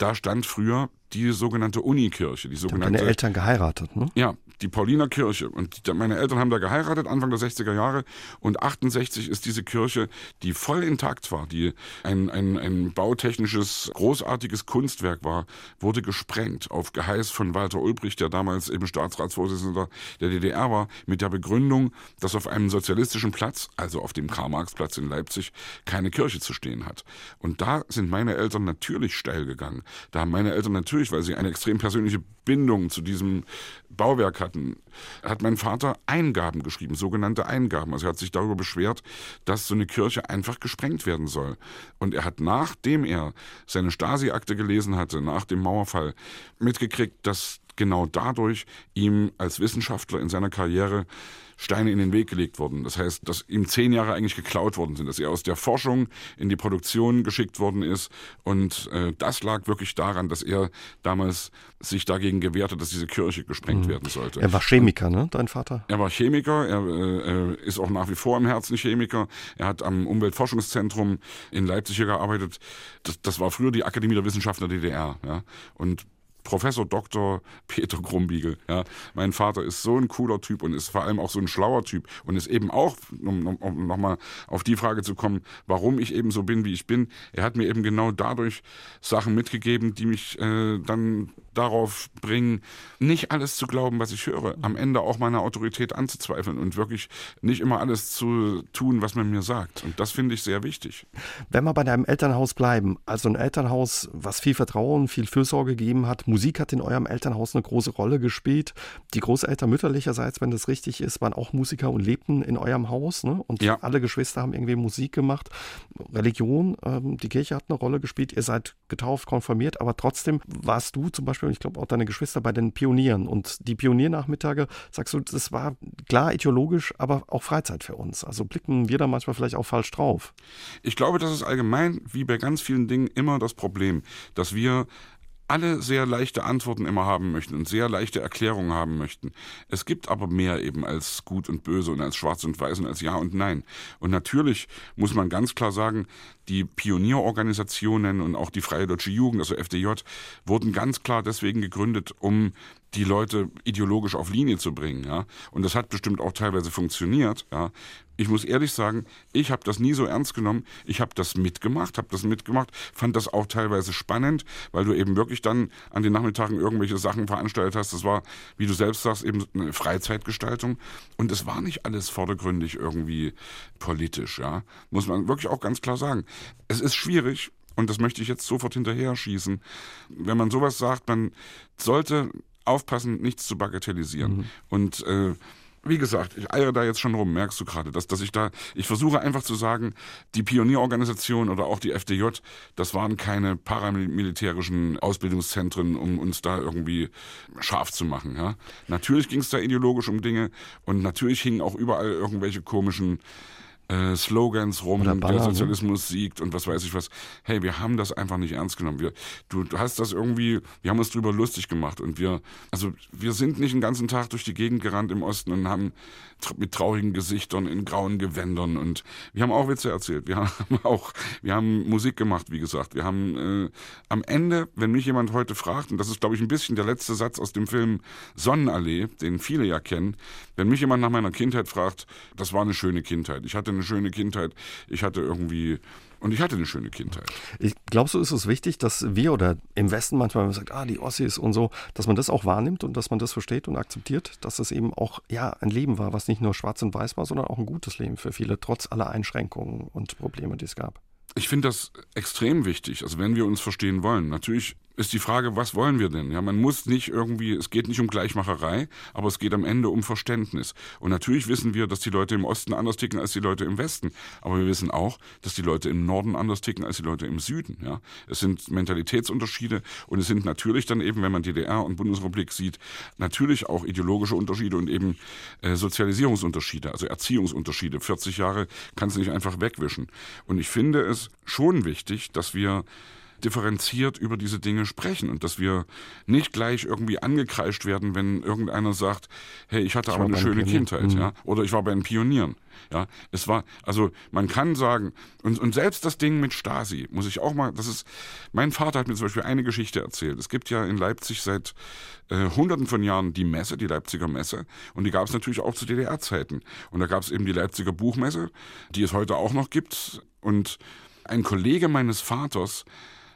da stand früher die sogenannte Unikirche. Die sogenannte, deine Eltern geheiratet, ne? Ja, die Paulinerkirche. Und die, meine Eltern haben da geheiratet, Anfang der 60er Jahre. Und 68 ist diese Kirche, die voll intakt war, die ein, ein, ein bautechnisches, großartiges Kunstwerk war, wurde gesprengt auf Geheiß von Walter Ulbricht, der damals eben Staatsratsvorsitzender der DDR war, mit der Begründung, dass auf einem sozialistischen Platz, also auf dem Karl-Marx-Platz in Leipzig, keine Kirche zu stehen hat. Und da sind meine Eltern natürlich steil gegangen. Da haben meine Eltern natürlich, weil sie eine extrem persönliche Bindung zu diesem Bauwerk hatten, hat mein Vater Eingaben geschrieben, sogenannte Eingaben. Also er hat sich darüber beschwert, dass so eine Kirche einfach gesprengt werden soll. Und er hat, nachdem er seine Stasi-Akte gelesen hatte, nach dem Mauerfall, mitgekriegt, dass genau dadurch ihm als Wissenschaftler in seiner Karriere Steine in den Weg gelegt wurden. Das heißt, dass ihm zehn Jahre eigentlich geklaut worden sind, dass er aus der Forschung in die Produktion geschickt worden ist. Und äh, das lag wirklich daran, dass er damals sich dagegen gewehrt hat, dass diese Kirche gesprengt mhm. werden sollte. Er war Chemiker, ne, dein Vater? Er war Chemiker, er äh, ist auch nach wie vor im Herzen Chemiker. Er hat am Umweltforschungszentrum in Leipzig hier gearbeitet. Das, das war früher die Akademie der Wissenschaften der DDR. Ja? Und Professor Dr. Peter Grumbiegel. Ja. Mein Vater ist so ein cooler Typ und ist vor allem auch so ein schlauer Typ und ist eben auch, um, um, um nochmal auf die Frage zu kommen, warum ich eben so bin, wie ich bin. Er hat mir eben genau dadurch Sachen mitgegeben, die mich äh, dann darauf bringen, nicht alles zu glauben, was ich höre. Am Ende auch meine Autorität anzuzweifeln und wirklich nicht immer alles zu tun, was man mir sagt. Und das finde ich sehr wichtig. Wenn wir bei deinem Elternhaus bleiben, also ein Elternhaus, was viel Vertrauen, viel Fürsorge gegeben hat, Musik hat in eurem Elternhaus eine große Rolle gespielt. Die Großeltern mütterlicherseits, wenn das richtig ist, waren auch Musiker und lebten in eurem Haus. Ne? Und ja. alle Geschwister haben irgendwie Musik gemacht. Religion, ähm, die Kirche hat eine Rolle gespielt. Ihr seid getauft, konfirmiert, aber trotzdem warst du zum Beispiel, und ich glaube auch deine Geschwister, bei den Pionieren. Und die Pioniernachmittage, sagst du, das war klar ideologisch, aber auch Freizeit für uns. Also blicken wir da manchmal vielleicht auch falsch drauf. Ich glaube, das ist allgemein, wie bei ganz vielen Dingen, immer das Problem, dass wir alle sehr leichte Antworten immer haben möchten und sehr leichte Erklärungen haben möchten. Es gibt aber mehr eben als gut und böse und als schwarz und weiß und als ja und nein. Und natürlich muss man ganz klar sagen, die Pionierorganisationen und auch die Freie Deutsche Jugend, also FDJ, wurden ganz klar deswegen gegründet, um die Leute ideologisch auf Linie zu bringen. Ja? Und das hat bestimmt auch teilweise funktioniert. Ja? Ich muss ehrlich sagen, ich habe das nie so ernst genommen. Ich habe das mitgemacht, habe das mitgemacht, fand das auch teilweise spannend, weil du eben wirklich dann an den Nachmittagen irgendwelche Sachen veranstaltet hast. Das war, wie du selbst sagst, eben eine Freizeitgestaltung. Und es war nicht alles vordergründig irgendwie politisch. Ja? Muss man wirklich auch ganz klar sagen. Es ist schwierig, und das möchte ich jetzt sofort hinterher schießen. Wenn man sowas sagt, man sollte aufpassen, nichts zu bagatellisieren. Mhm. Und äh, wie gesagt, ich eiere da jetzt schon rum, merkst du gerade, dass, dass ich da, ich versuche einfach zu sagen, die Pionierorganisation oder auch die FDJ, das waren keine paramilitärischen Ausbildungszentren, um uns da irgendwie scharf zu machen. Ja? Natürlich ging es da ideologisch um Dinge und natürlich hingen auch überall irgendwelche komischen äh, Slogans rum, Baller, der ne? Sozialismus ne? siegt und was weiß ich was. Hey, wir haben das einfach nicht ernst genommen. Wir, du, du hast das irgendwie, wir haben uns drüber lustig gemacht und wir, also wir sind nicht den ganzen Tag durch die Gegend gerannt im Osten und haben mit traurigen Gesichtern in grauen Gewändern und wir haben auch Witze erzählt. Wir haben auch, wir haben Musik gemacht, wie gesagt. Wir haben äh, am Ende, wenn mich jemand heute fragt, und das ist glaube ich ein bisschen der letzte Satz aus dem Film Sonnenallee, den viele ja kennen, wenn mich jemand nach meiner Kindheit fragt, das war eine schöne Kindheit. Ich hatte eine schöne Kindheit. Ich hatte irgendwie und ich hatte eine schöne Kindheit. Ich glaube, so ist es wichtig, dass wir oder im Westen manchmal, wenn man sagt, ah, die Ossis und so, dass man das auch wahrnimmt und dass man das versteht und akzeptiert, dass es eben auch ja ein Leben war, was nicht nur schwarz und weiß war, sondern auch ein gutes Leben für viele, trotz aller Einschränkungen und Probleme, die es gab. Ich finde das extrem wichtig, also wenn wir uns verstehen wollen. Natürlich ist die Frage, was wollen wir denn? Ja, man muss nicht irgendwie, es geht nicht um Gleichmacherei, aber es geht am Ende um Verständnis. Und natürlich wissen wir, dass die Leute im Osten anders ticken als die Leute im Westen. Aber wir wissen auch, dass die Leute im Norden anders ticken als die Leute im Süden. Ja, es sind Mentalitätsunterschiede und es sind natürlich dann eben, wenn man DDR und Bundesrepublik sieht, natürlich auch ideologische Unterschiede und eben äh, Sozialisierungsunterschiede, also Erziehungsunterschiede. 40 Jahre kannst du nicht einfach wegwischen. Und ich finde es schon wichtig, dass wir differenziert über diese Dinge sprechen und dass wir nicht gleich irgendwie angekreischt werden, wenn irgendeiner sagt, hey, ich hatte ich aber eine schöne Kindheit, mhm. ja, oder ich war bei den Pionieren. Ja, es war, also man kann sagen, und, und selbst das Ding mit Stasi, muss ich auch mal, das ist, mein Vater hat mir zum Beispiel eine Geschichte erzählt. Es gibt ja in Leipzig seit äh, hunderten von Jahren die Messe, die Leipziger Messe, und die gab es natürlich auch zu DDR-Zeiten. Und da gab es eben die Leipziger Buchmesse, die es heute auch noch gibt. Und ein Kollege meines Vaters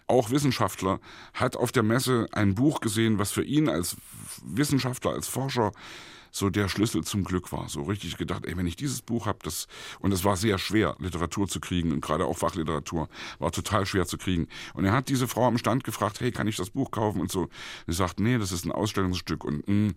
auch Wissenschaftler, hat auf der Messe ein Buch gesehen, was für ihn als Wissenschaftler, als Forscher so der Schlüssel zum Glück war. So richtig gedacht, ey, wenn ich dieses Buch habe, das und es war sehr schwer, Literatur zu kriegen und gerade auch Fachliteratur war total schwer zu kriegen. Und er hat diese Frau am Stand gefragt, hey, kann ich das Buch kaufen und so. Sie sagt, nee, das ist ein Ausstellungsstück und mm.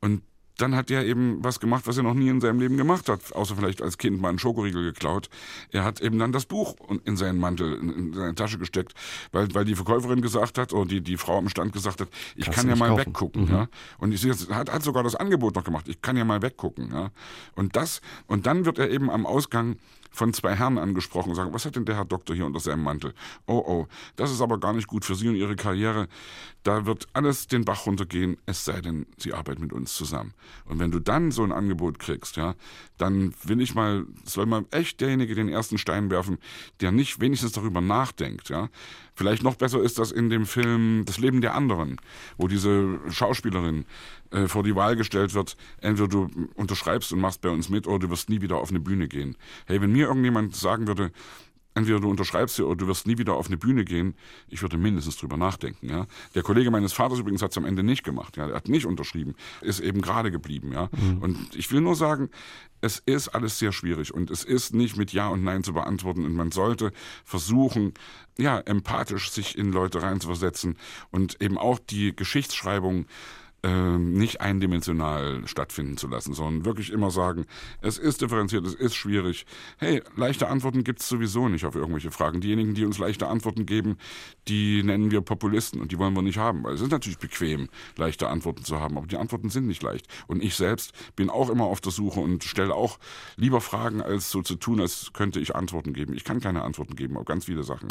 und dann hat er eben was gemacht, was er noch nie in seinem Leben gemacht hat, außer vielleicht als Kind mal einen Schokoriegel geklaut. Er hat eben dann das Buch in seinen Mantel, in seine Tasche gesteckt, weil, weil die Verkäuferin gesagt hat, oder die, die Frau am Stand gesagt hat, ich Kannst kann ja mal kaufen. weggucken. Mhm. Ja? Und ich, hat, hat sogar das Angebot noch gemacht, ich kann ja mal weggucken. Ja? Und das, und dann wird er eben am Ausgang von zwei Herren angesprochen und sagen, was hat denn der Herr Doktor hier unter seinem Mantel? Oh, oh, das ist aber gar nicht gut für Sie und Ihre Karriere. Da wird alles den Bach runtergehen, es sei denn, Sie arbeiten mit uns zusammen. Und wenn du dann so ein Angebot kriegst, ja, dann will ich mal, soll mal echt derjenige den ersten Stein werfen, der nicht wenigstens darüber nachdenkt, ja. Vielleicht noch besser ist das in dem Film Das Leben der anderen, wo diese Schauspielerin äh, vor die Wahl gestellt wird, entweder du unterschreibst und machst bei uns mit oder du wirst nie wieder auf eine Bühne gehen. Hey, wenn mir irgendjemand sagen würde, entweder du unterschreibst sie oder du wirst nie wieder auf eine Bühne gehen. Ich würde mindestens drüber nachdenken. Ja? Der Kollege meines Vaters übrigens hat es am Ende nicht gemacht. Ja? Er hat nicht unterschrieben, ist eben gerade geblieben. Ja? Mhm. Und ich will nur sagen, es ist alles sehr schwierig und es ist nicht mit Ja und Nein zu beantworten und man sollte versuchen, ja, empathisch sich in Leute reinzuversetzen und eben auch die Geschichtsschreibung ähm, nicht eindimensional stattfinden zu lassen, sondern wirklich immer sagen, es ist differenziert, es ist schwierig. Hey, leichte Antworten gibt es sowieso nicht auf irgendwelche Fragen. Diejenigen, die uns leichte Antworten geben, die nennen wir Populisten und die wollen wir nicht haben, weil es ist natürlich bequem, leichte Antworten zu haben, aber die Antworten sind nicht leicht. Und ich selbst bin auch immer auf der Suche und stelle auch lieber Fragen, als so zu tun, als könnte ich Antworten geben. Ich kann keine Antworten geben auf ganz viele Sachen.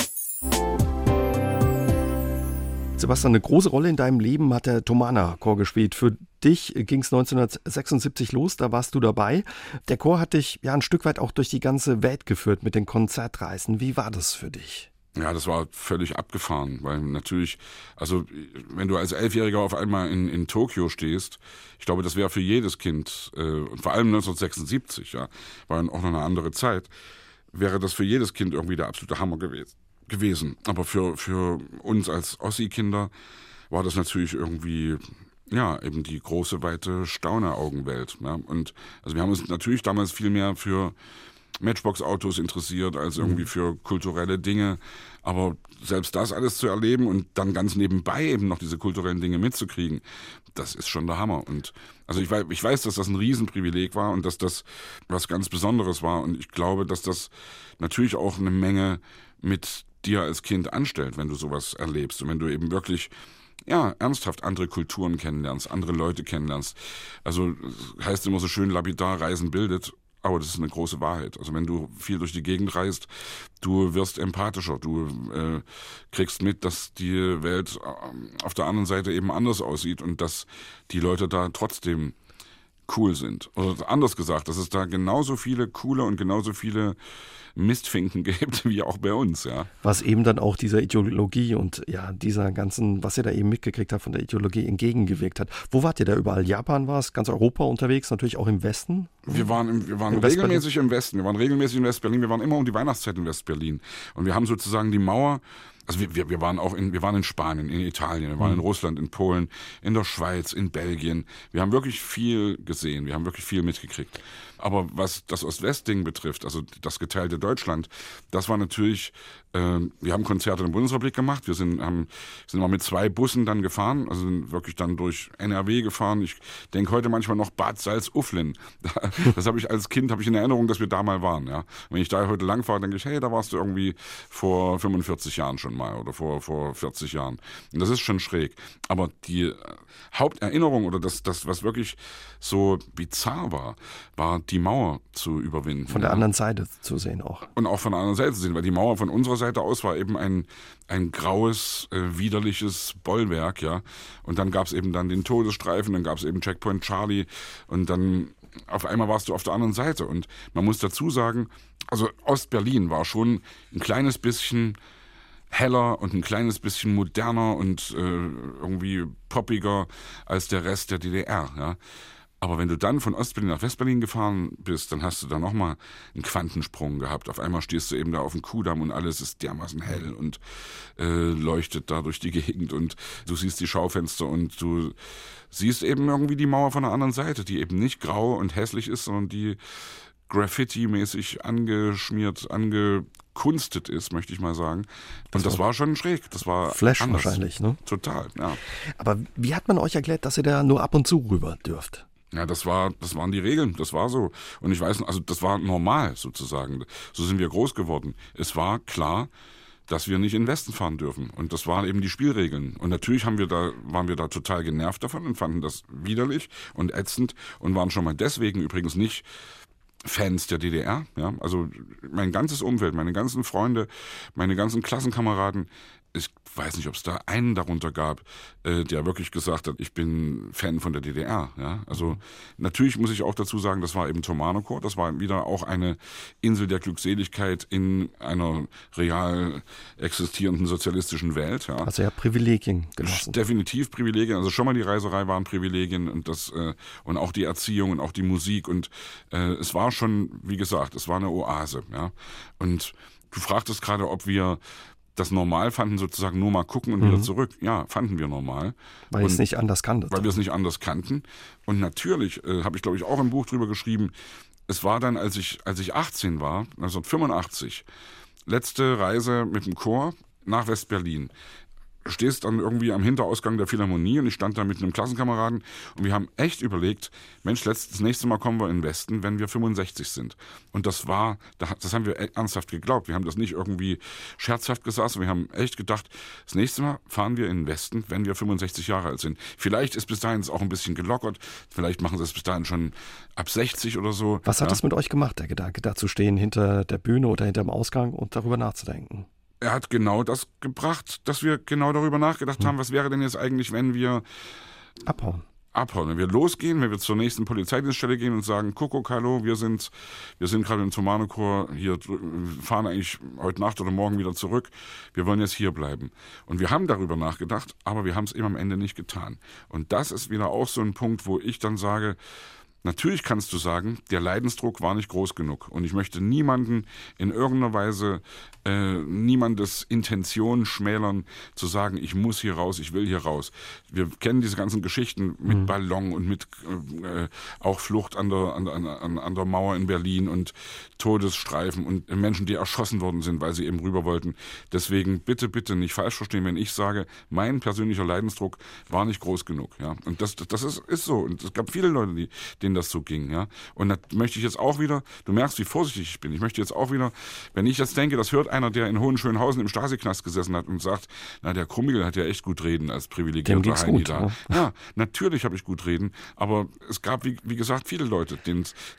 Sebastian, eine große Rolle in deinem Leben hat der Thomana-Chor gespielt. Für dich ging es 1976 los, da warst du dabei. Der Chor hat dich ja ein Stück weit auch durch die ganze Welt geführt mit den Konzertreisen. Wie war das für dich? Ja, das war völlig abgefahren, weil natürlich, also wenn du als Elfjähriger auf einmal in, in Tokio stehst, ich glaube, das wäre für jedes Kind, äh, und vor allem 1976, ja, war auch noch eine andere Zeit, wäre das für jedes Kind irgendwie der absolute Hammer gewesen gewesen. Aber für, für uns als Ossi-Kinder war das natürlich irgendwie, ja, eben die große, weite Stauner-Augenwelt. Ja. Und also wir haben uns natürlich damals viel mehr für Matchbox-Autos interessiert als irgendwie mhm. für kulturelle Dinge. Aber selbst das alles zu erleben und dann ganz nebenbei eben noch diese kulturellen Dinge mitzukriegen, das ist schon der Hammer. Und also ich weiß, ich weiß, dass das ein Riesenprivileg war und dass das was ganz Besonderes war. Und ich glaube, dass das natürlich auch eine Menge mit dir als Kind anstellt, wenn du sowas erlebst und wenn du eben wirklich ja, ernsthaft andere Kulturen kennenlernst, andere Leute kennenlernst. Also heißt immer so schön lapidar, Reisen bildet. Aber das ist eine große Wahrheit. Also wenn du viel durch die Gegend reist, du wirst empathischer, du äh, kriegst mit, dass die Welt äh, auf der anderen Seite eben anders aussieht und dass die Leute da trotzdem cool sind. Oder anders gesagt, dass es da genauso viele coole und genauso viele Mistfinken gibt, wie auch bei uns, ja. Was eben dann auch dieser Ideologie und ja, dieser ganzen, was ihr da eben mitgekriegt habt von der Ideologie entgegengewirkt hat. Wo wart ihr da überall? Japan war es, ganz Europa unterwegs, natürlich auch im Westen? Wir waren, im, wir waren regelmäßig im Westen, wir waren regelmäßig in Westberlin, wir waren immer um die Weihnachtszeit in Westberlin. Und wir haben sozusagen die Mauer also wir, wir, wir waren auch in, wir waren in Spanien, in Italien, wir waren in mhm. Russland, in Polen, in der Schweiz, in Belgien. Wir haben wirklich viel gesehen, wir haben wirklich viel mitgekriegt. Aber was das Ost-West-Ding betrifft, also das geteilte Deutschland, das war natürlich, äh, wir haben Konzerte in der Bundesrepublik gemacht, wir sind, haben, sind immer mit zwei Bussen dann gefahren, also sind wirklich dann durch NRW gefahren. Ich denke heute manchmal noch Bad Salz-Ufflin. Das habe ich als Kind, habe ich in Erinnerung, dass wir da mal waren. Ja. Wenn ich da heute lang fahre, denke ich, hey, da warst du irgendwie vor 45 Jahren schon mal oder vor, vor 40 Jahren. Und das ist schon schräg. Aber die äh, Haupterinnerung oder das, das, was wirklich so bizarr war, war die Mauer zu überwinden. Von der anderen Seite zu sehen auch. Und auch von der anderen Seite zu sehen, weil die Mauer von unserer Seite aus war eben ein, ein graues, äh, widerliches Bollwerk, ja. Und dann gab es eben dann den Todesstreifen, dann gab es eben Checkpoint Charlie und dann auf einmal warst du auf der anderen Seite. Und man muss dazu sagen, also Ostberlin war schon ein kleines bisschen heller und ein kleines bisschen moderner und äh, irgendwie poppiger als der Rest der DDR. Ja. Aber wenn du dann von Ostberlin nach Westberlin gefahren bist, dann hast du da nochmal einen Quantensprung gehabt. Auf einmal stehst du eben da auf dem Kudamm und alles ist dermaßen hell und äh, leuchtet da durch die Gegend und du siehst die Schaufenster und du siehst eben irgendwie die Mauer von der anderen Seite, die eben nicht grau und hässlich ist, sondern die Graffiti-mäßig angeschmiert, angekunstet ist, möchte ich mal sagen. Und das, das war, schon schräg. Das war Flash anders. wahrscheinlich, ne? Total, ja. Aber wie hat man euch erklärt, dass ihr da nur ab und zu rüber dürft? Ja, das war, das waren die Regeln, das war so. Und ich weiß, also das war normal sozusagen. So sind wir groß geworden. Es war klar, dass wir nicht in den Westen fahren dürfen. Und das waren eben die Spielregeln. Und natürlich haben wir da, waren wir da total genervt davon und fanden das widerlich und ätzend und waren schon mal deswegen übrigens nicht Fans der DDR. Ja? Also mein ganzes Umfeld, meine ganzen Freunde, meine ganzen Klassenkameraden, ich weiß nicht, ob es da einen darunter gab, äh, der wirklich gesagt hat, ich bin Fan von der DDR. Ja? Also natürlich muss ich auch dazu sagen, das war eben Tomanoco, das war wieder auch eine Insel der Glückseligkeit in einer real existierenden sozialistischen Welt. Ja? Also ja Privilegien genossen. Definitiv Privilegien. Also schon mal die Reiserei waren Privilegien und das äh, und auch die Erziehung und auch die Musik und äh, es war schon, wie gesagt, es war eine Oase. Ja? Und du fragtest gerade, ob wir das normal fanden, sozusagen nur mal gucken und mhm. wieder zurück. Ja, fanden wir normal. Weil es nicht anders kannte. Weil wir es nicht anders kannten. Und natürlich, äh, habe ich glaube ich auch im Buch drüber geschrieben, es war dann, als ich, als ich 18 war, 1985, letzte Reise mit dem Chor nach West-Berlin stehst dann irgendwie am Hinterausgang der Philharmonie und ich stand da mit einem Klassenkameraden und wir haben echt überlegt, Mensch, das nächste Mal kommen wir in den Westen, wenn wir 65 sind. Und das war, das haben wir ernsthaft geglaubt. Wir haben das nicht irgendwie scherzhaft gesagt, wir haben echt gedacht, das nächste Mal fahren wir in den Westen, wenn wir 65 Jahre alt sind. Vielleicht ist bis dahin es auch ein bisschen gelockert, vielleicht machen sie es bis dahin schon ab 60 oder so. Was hat ja. das mit euch gemacht, der Gedanke, da zu stehen hinter der Bühne oder hinter dem Ausgang und darüber nachzudenken? Er hat genau das gebracht, dass wir genau darüber nachgedacht hm. haben, was wäre denn jetzt eigentlich, wenn wir abhauen. Abhauen, wenn wir losgehen, wenn wir zur nächsten Polizeidienststelle gehen und sagen, Kuckuck, hallo, wir sind, wir sind gerade im Tomanochor, hier fahren eigentlich heute Nacht oder morgen wieder zurück, wir wollen jetzt hier bleiben. Und wir haben darüber nachgedacht, aber wir haben es eben am Ende nicht getan. Und das ist wieder auch so ein Punkt, wo ich dann sage, Natürlich kannst du sagen, der Leidensdruck war nicht groß genug. Und ich möchte niemanden in irgendeiner Weise, äh, niemandes Intention schmälern, zu sagen, ich muss hier raus, ich will hier raus. Wir kennen diese ganzen Geschichten mit mhm. Ballon und mit äh, auch Flucht an der, an, an, an der Mauer in Berlin und Todesstreifen und Menschen, die erschossen worden sind, weil sie eben rüber wollten. Deswegen bitte, bitte nicht falsch verstehen, wenn ich sage, mein persönlicher Leidensdruck war nicht groß genug. Ja? Und das, das ist, ist so. Und es gab viele Leute, die, denen denen das so ging. Ja? Und da möchte ich jetzt auch wieder, du merkst, wie vorsichtig ich bin, ich möchte jetzt auch wieder, wenn ich jetzt denke, das hört einer, der in Hohenschönhausen im Stasi-Knast gesessen hat und sagt, na, der Krummigel hat ja echt gut reden als privilegierter Heini gut, da. Ja, ja natürlich habe ich gut reden, aber es gab, wie, wie gesagt, viele Leute,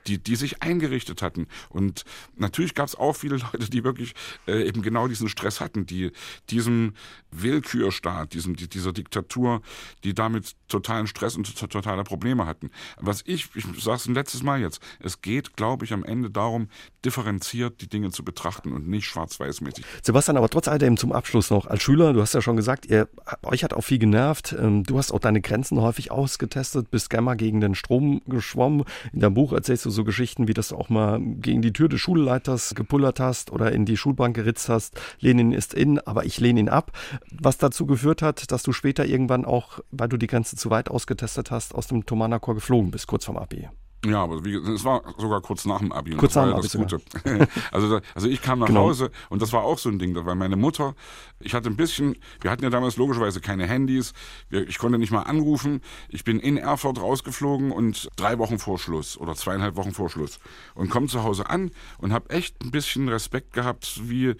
die, die sich eingerichtet hatten. Und natürlich gab es auch viele Leute, die wirklich äh, eben genau diesen Stress hatten, die diesem Willkürstaat, diesem, dieser Diktatur, die damit totalen Stress und totale Probleme hatten. Was ich, ich es ein letztes Mal jetzt, es geht, glaube ich, am Ende darum, differenziert die Dinge zu betrachten und nicht schwarz-weiß-mäßig. Sebastian, aber trotz alledem zum Abschluss noch, als Schüler, du hast ja schon gesagt, ihr, euch hat auch viel genervt, ähm, du hast auch deine Grenzen häufig ausgetestet, bist gerne mal gegen den Strom geschwommen. In deinem Buch erzählst du so Geschichten, wie das du auch mal gegen die Tür des Schulleiters gepullert hast oder in die Schulbank geritzt hast. Lenin ist in, aber ich lehne ihn ab. Was dazu geführt hat, dass du später irgendwann auch, weil du die Grenze zu weit ausgetestet hast, aus dem Thomanakor geflogen bist, kurz vorm Abi. Ja, aber wie, es war sogar kurz nach dem Abi. Kurz nach dem Abi. Das Gute. also, also ich kam nach genau. Hause und das war auch so ein Ding, weil meine Mutter, ich hatte ein bisschen, wir hatten ja damals logischerweise keine Handys, ich konnte nicht mal anrufen. Ich bin in Erfurt rausgeflogen und drei Wochen vor Schluss oder zweieinhalb Wochen vor Schluss und komme zu Hause an und habe echt ein bisschen Respekt gehabt, wie,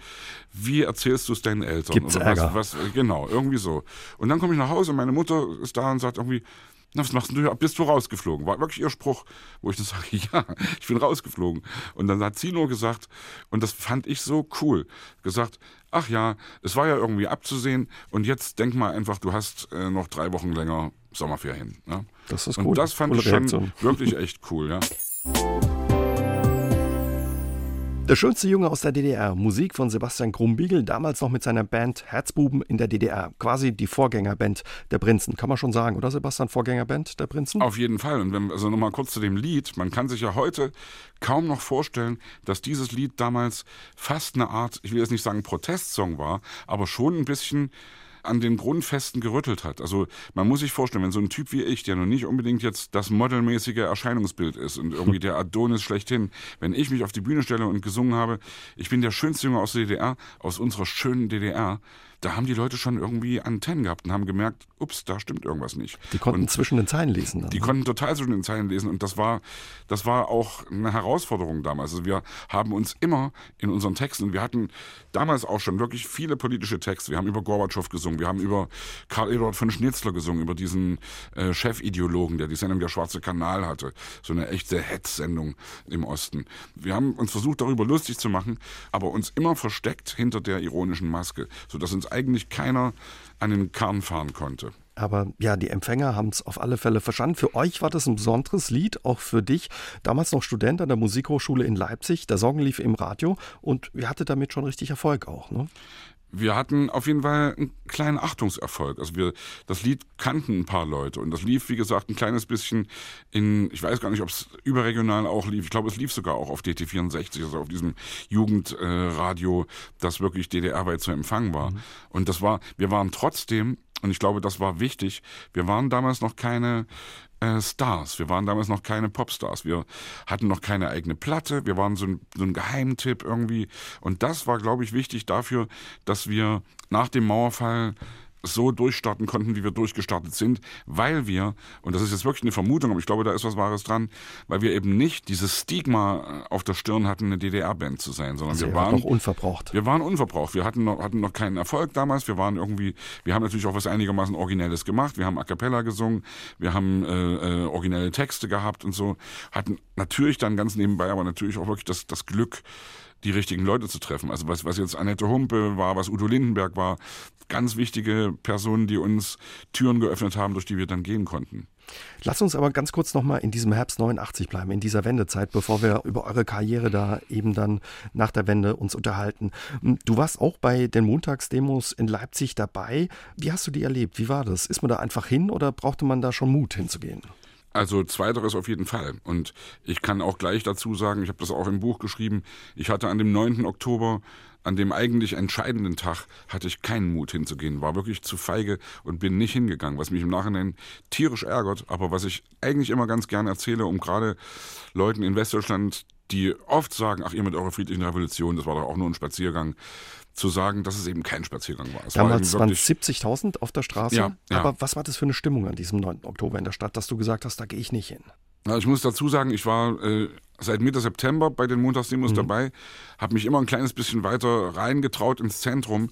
wie erzählst du es deinen Eltern? Gibt's oder Ärger? Was, was, genau, irgendwie so. Und dann komme ich nach Hause und meine Mutter ist da und sagt irgendwie, na, was machst du? Bist du rausgeflogen? War wirklich ihr Spruch, wo ich dann sage, ja, ich bin rausgeflogen. Und dann hat sie nur gesagt, und das fand ich so cool, gesagt, ach ja, es war ja irgendwie abzusehen und jetzt denk mal einfach, du hast äh, noch drei Wochen länger Sommerferien. Ja? Das ist und gut. das fand Coole ich schon Reaktion. wirklich echt cool, ja. Der schönste Junge aus der DDR, Musik von Sebastian Krumbiegel, damals noch mit seiner Band Herzbuben in der DDR. Quasi die Vorgängerband der Prinzen, kann man schon sagen, oder Sebastian? Vorgängerband der Prinzen? Auf jeden Fall. Und wenn, also nochmal kurz zu dem Lied. Man kann sich ja heute kaum noch vorstellen, dass dieses Lied damals fast eine Art, ich will jetzt nicht sagen Protestsong war, aber schon ein bisschen an den Grundfesten gerüttelt hat. Also man muss sich vorstellen, wenn so ein Typ wie ich, der noch nicht unbedingt jetzt das modelmäßige Erscheinungsbild ist und irgendwie der Adonis schlechthin, wenn ich mich auf die Bühne stelle und gesungen habe, ich bin der schönste Junge aus der DDR, aus unserer schönen DDR, da haben die Leute schon irgendwie Antennen gehabt und haben gemerkt, ups, da stimmt irgendwas nicht. Die konnten und zwischen den Zeilen lesen. Dann, die ne? konnten total zwischen den Zeilen lesen und das war, das war auch eine Herausforderung damals. Also wir haben uns immer in unseren Texten, wir hatten damals auch schon wirklich viele politische Texte. Wir haben über Gorbatschow gesungen, wir haben über Karl Eduard von Schnitzler gesungen, über diesen äh, Chefideologen, der die Sendung Der Schwarze Kanal hatte. So eine echte Hetzsendung im Osten. Wir haben uns versucht, darüber lustig zu machen, aber uns immer versteckt hinter der ironischen Maske, sodass uns eigentlich keiner an den Karren fahren konnte. Aber ja, die Empfänger haben es auf alle Fälle verstanden. Für euch war das ein besonderes Lied, auch für dich. Damals noch Student an der Musikhochschule in Leipzig. Der Song lief im Radio und ihr hattet damit schon richtig Erfolg auch, ne? Wir hatten auf jeden Fall einen kleinen Achtungserfolg. Also wir, das Lied kannten ein paar Leute und das lief, wie gesagt, ein kleines bisschen in, ich weiß gar nicht, ob es überregional auch lief. Ich glaube, es lief sogar auch auf DT64, also auf diesem Jugendradio, das wirklich DDR-weit zu empfangen war. Mhm. Und das war, wir waren trotzdem und ich glaube, das war wichtig. Wir waren damals noch keine äh, Stars. Wir waren damals noch keine Popstars. Wir hatten noch keine eigene Platte. Wir waren so ein, so ein Geheimtipp irgendwie. Und das war, glaube ich, wichtig dafür, dass wir nach dem Mauerfall so durchstarten konnten, wie wir durchgestartet sind, weil wir, und das ist jetzt wirklich eine Vermutung, aber ich glaube, da ist was Wahres dran, weil wir eben nicht dieses Stigma äh, auf der Stirn hatten, eine DDR-Band zu sein, sondern also wir waren noch unverbraucht. Wir waren unverbraucht. Wir hatten noch, hatten noch keinen Erfolg damals. Wir waren irgendwie, wir haben natürlich auch was einigermaßen Originelles gemacht. Wir haben A cappella gesungen, wir haben äh, äh, originelle Texte gehabt und so. Hatten natürlich dann ganz nebenbei, aber natürlich auch wirklich das, das Glück, die richtigen Leute zu treffen. Also was, was jetzt Annette Humpe war, was Udo Lindenberg war, ganz wichtige Personen, die uns Türen geöffnet haben, durch die wir dann gehen konnten. Lass uns aber ganz kurz nochmal in diesem Herbst 89 bleiben, in dieser Wendezeit, bevor wir über eure Karriere da eben dann nach der Wende uns unterhalten. Du warst auch bei den Montagsdemos in Leipzig dabei. Wie hast du die erlebt? Wie war das? Ist man da einfach hin oder brauchte man da schon Mut hinzugehen? Also zweiteres auf jeden Fall. Und ich kann auch gleich dazu sagen, ich habe das auch im Buch geschrieben, ich hatte an dem 9. Oktober, an dem eigentlich entscheidenden Tag, hatte ich keinen Mut hinzugehen, war wirklich zu feige und bin nicht hingegangen, was mich im Nachhinein tierisch ärgert, aber was ich eigentlich immer ganz gern erzähle, um gerade Leuten in Westdeutschland, die oft sagen, ach ihr mit eurer friedlichen Revolution, das war doch auch nur ein Spaziergang, zu sagen, dass es eben kein Spaziergang war. Es Damals war waren es 70.000 auf der Straße. Ja, ja. Aber was war das für eine Stimmung an diesem 9. Oktober in der Stadt, dass du gesagt hast, da gehe ich nicht hin? Ja, ich muss dazu sagen, ich war äh, seit Mitte September bei den Montagsdemos mhm. dabei, habe mich immer ein kleines bisschen weiter reingetraut ins Zentrum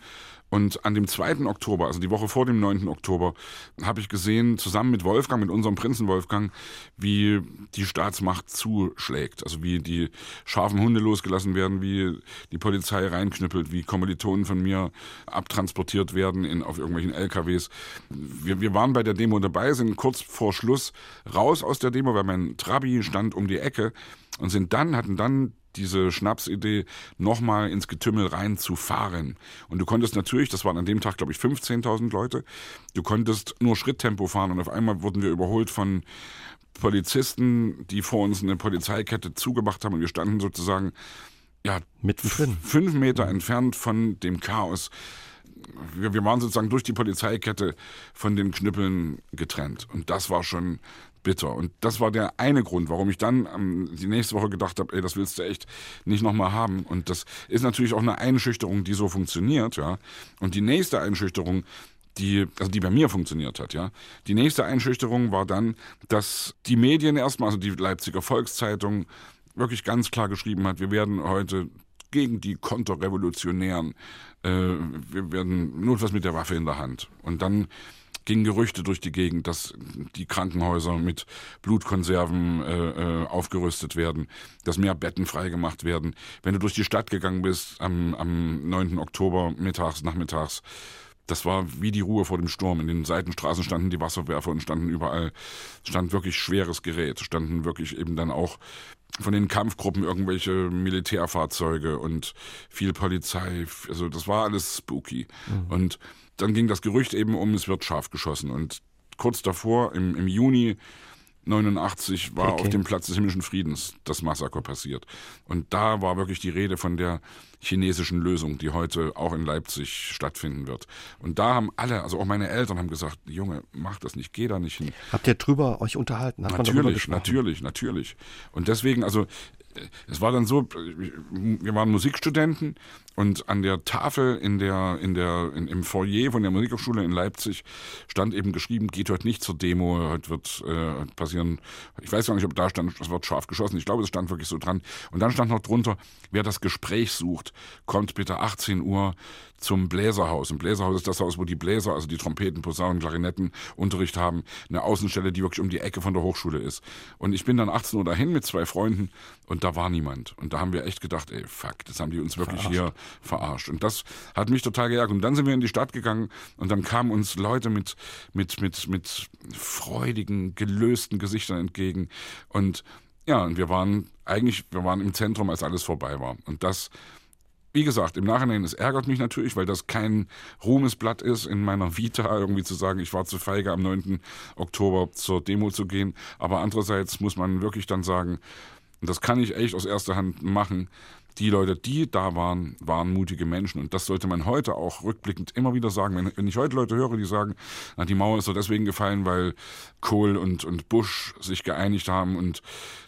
und an dem 2. Oktober, also die Woche vor dem 9. Oktober, habe ich gesehen, zusammen mit Wolfgang, mit unserem Prinzen Wolfgang, wie die Staatsmacht zuschlägt. Also wie die scharfen Hunde losgelassen werden, wie die Polizei reinknüppelt, wie Kommilitonen von mir abtransportiert werden in, auf irgendwelchen LKWs. Wir, wir waren bei der Demo dabei, sind kurz vor Schluss raus aus der Demo, weil mein Trabi stand um die Ecke und sind dann, hatten dann diese Schnapsidee, nochmal ins Getümmel reinzufahren. Und du konntest natürlich, das waren an dem Tag, glaube ich, 15.000 Leute, du konntest nur Schritttempo fahren und auf einmal wurden wir überholt von Polizisten, die vor uns eine Polizeikette zugemacht haben und wir standen sozusagen ja, mittendrin. Fünf Meter entfernt von dem Chaos. Wir, wir waren sozusagen durch die Polizeikette von den Knüppeln getrennt. Und das war schon bitter. Und das war der eine Grund, warum ich dann ähm, die nächste Woche gedacht habe, ey, das willst du echt nicht nochmal haben. Und das ist natürlich auch eine Einschüchterung, die so funktioniert, ja. Und die nächste Einschüchterung, die, also die bei mir funktioniert hat, ja. Die nächste Einschüchterung war dann, dass die Medien erstmal, also die Leipziger Volkszeitung, wirklich ganz klar geschrieben hat, wir werden heute gegen die Konterrevolutionären, äh, wir werden notfalls mit der Waffe in der Hand. Und dann gingen Gerüchte durch die Gegend, dass die Krankenhäuser mit Blutkonserven äh, äh, aufgerüstet werden, dass mehr Betten freigemacht werden. Wenn du durch die Stadt gegangen bist am, am 9. Oktober mittags, nachmittags, das war wie die Ruhe vor dem Sturm. In den Seitenstraßen standen die Wasserwerfer und standen überall, stand wirklich schweres Gerät, standen wirklich eben dann auch von den Kampfgruppen irgendwelche Militärfahrzeuge und viel Polizei. Also das war alles spooky. Mhm. Und dann ging das Gerücht eben um, es wird scharf geschossen. Und kurz davor, im, im Juni 89, war okay. auf dem Platz des himmlischen Friedens das Massaker passiert. Und da war wirklich die Rede von der chinesischen Lösung, die heute auch in Leipzig stattfinden wird. Und da haben alle, also auch meine Eltern haben gesagt, Junge, mach das nicht, geh da nicht hin. Habt ihr drüber euch unterhalten? Hat natürlich, natürlich, natürlich. Und deswegen, also es war dann so, wir waren Musikstudenten und an der Tafel in der, in der, in, im Foyer von der Musikhochschule in Leipzig stand eben geschrieben, geht heute nicht zur Demo, heute wird äh, passieren, ich weiß gar nicht, ob da stand, es wird scharf geschossen, ich glaube, es stand wirklich so dran. Und dann stand noch drunter, wer das Gespräch sucht, kommt bitte 18 Uhr zum Bläserhaus. Im Bläserhaus ist das Haus, wo die Bläser, also die Trompeten, Posaunen, Klarinetten Unterricht haben. Eine Außenstelle, die wirklich um die Ecke von der Hochschule ist. Und ich bin dann 18 Uhr dahin mit zwei Freunden und da war niemand. Und da haben wir echt gedacht, ey, fuck, das haben die uns wirklich verarscht. hier verarscht. Und das hat mich total geärgert. Und dann sind wir in die Stadt gegangen und dann kamen uns Leute mit, mit, mit, mit freudigen, gelösten Gesichtern entgegen. Und ja, und wir waren eigentlich, wir waren im Zentrum, als alles vorbei war. Und das wie gesagt, im Nachhinein, es ärgert mich natürlich, weil das kein Ruhmesblatt ist in meiner Vita, irgendwie zu sagen, ich war zu feige, am 9. Oktober zur Demo zu gehen. Aber andererseits muss man wirklich dann sagen, und das kann ich echt aus erster Hand machen, die Leute, die da waren, waren mutige Menschen. Und das sollte man heute auch rückblickend immer wieder sagen. Wenn, wenn ich heute Leute höre, die sagen, na, die Mauer ist so deswegen gefallen, weil Kohl und, und Bush sich geeinigt haben. Und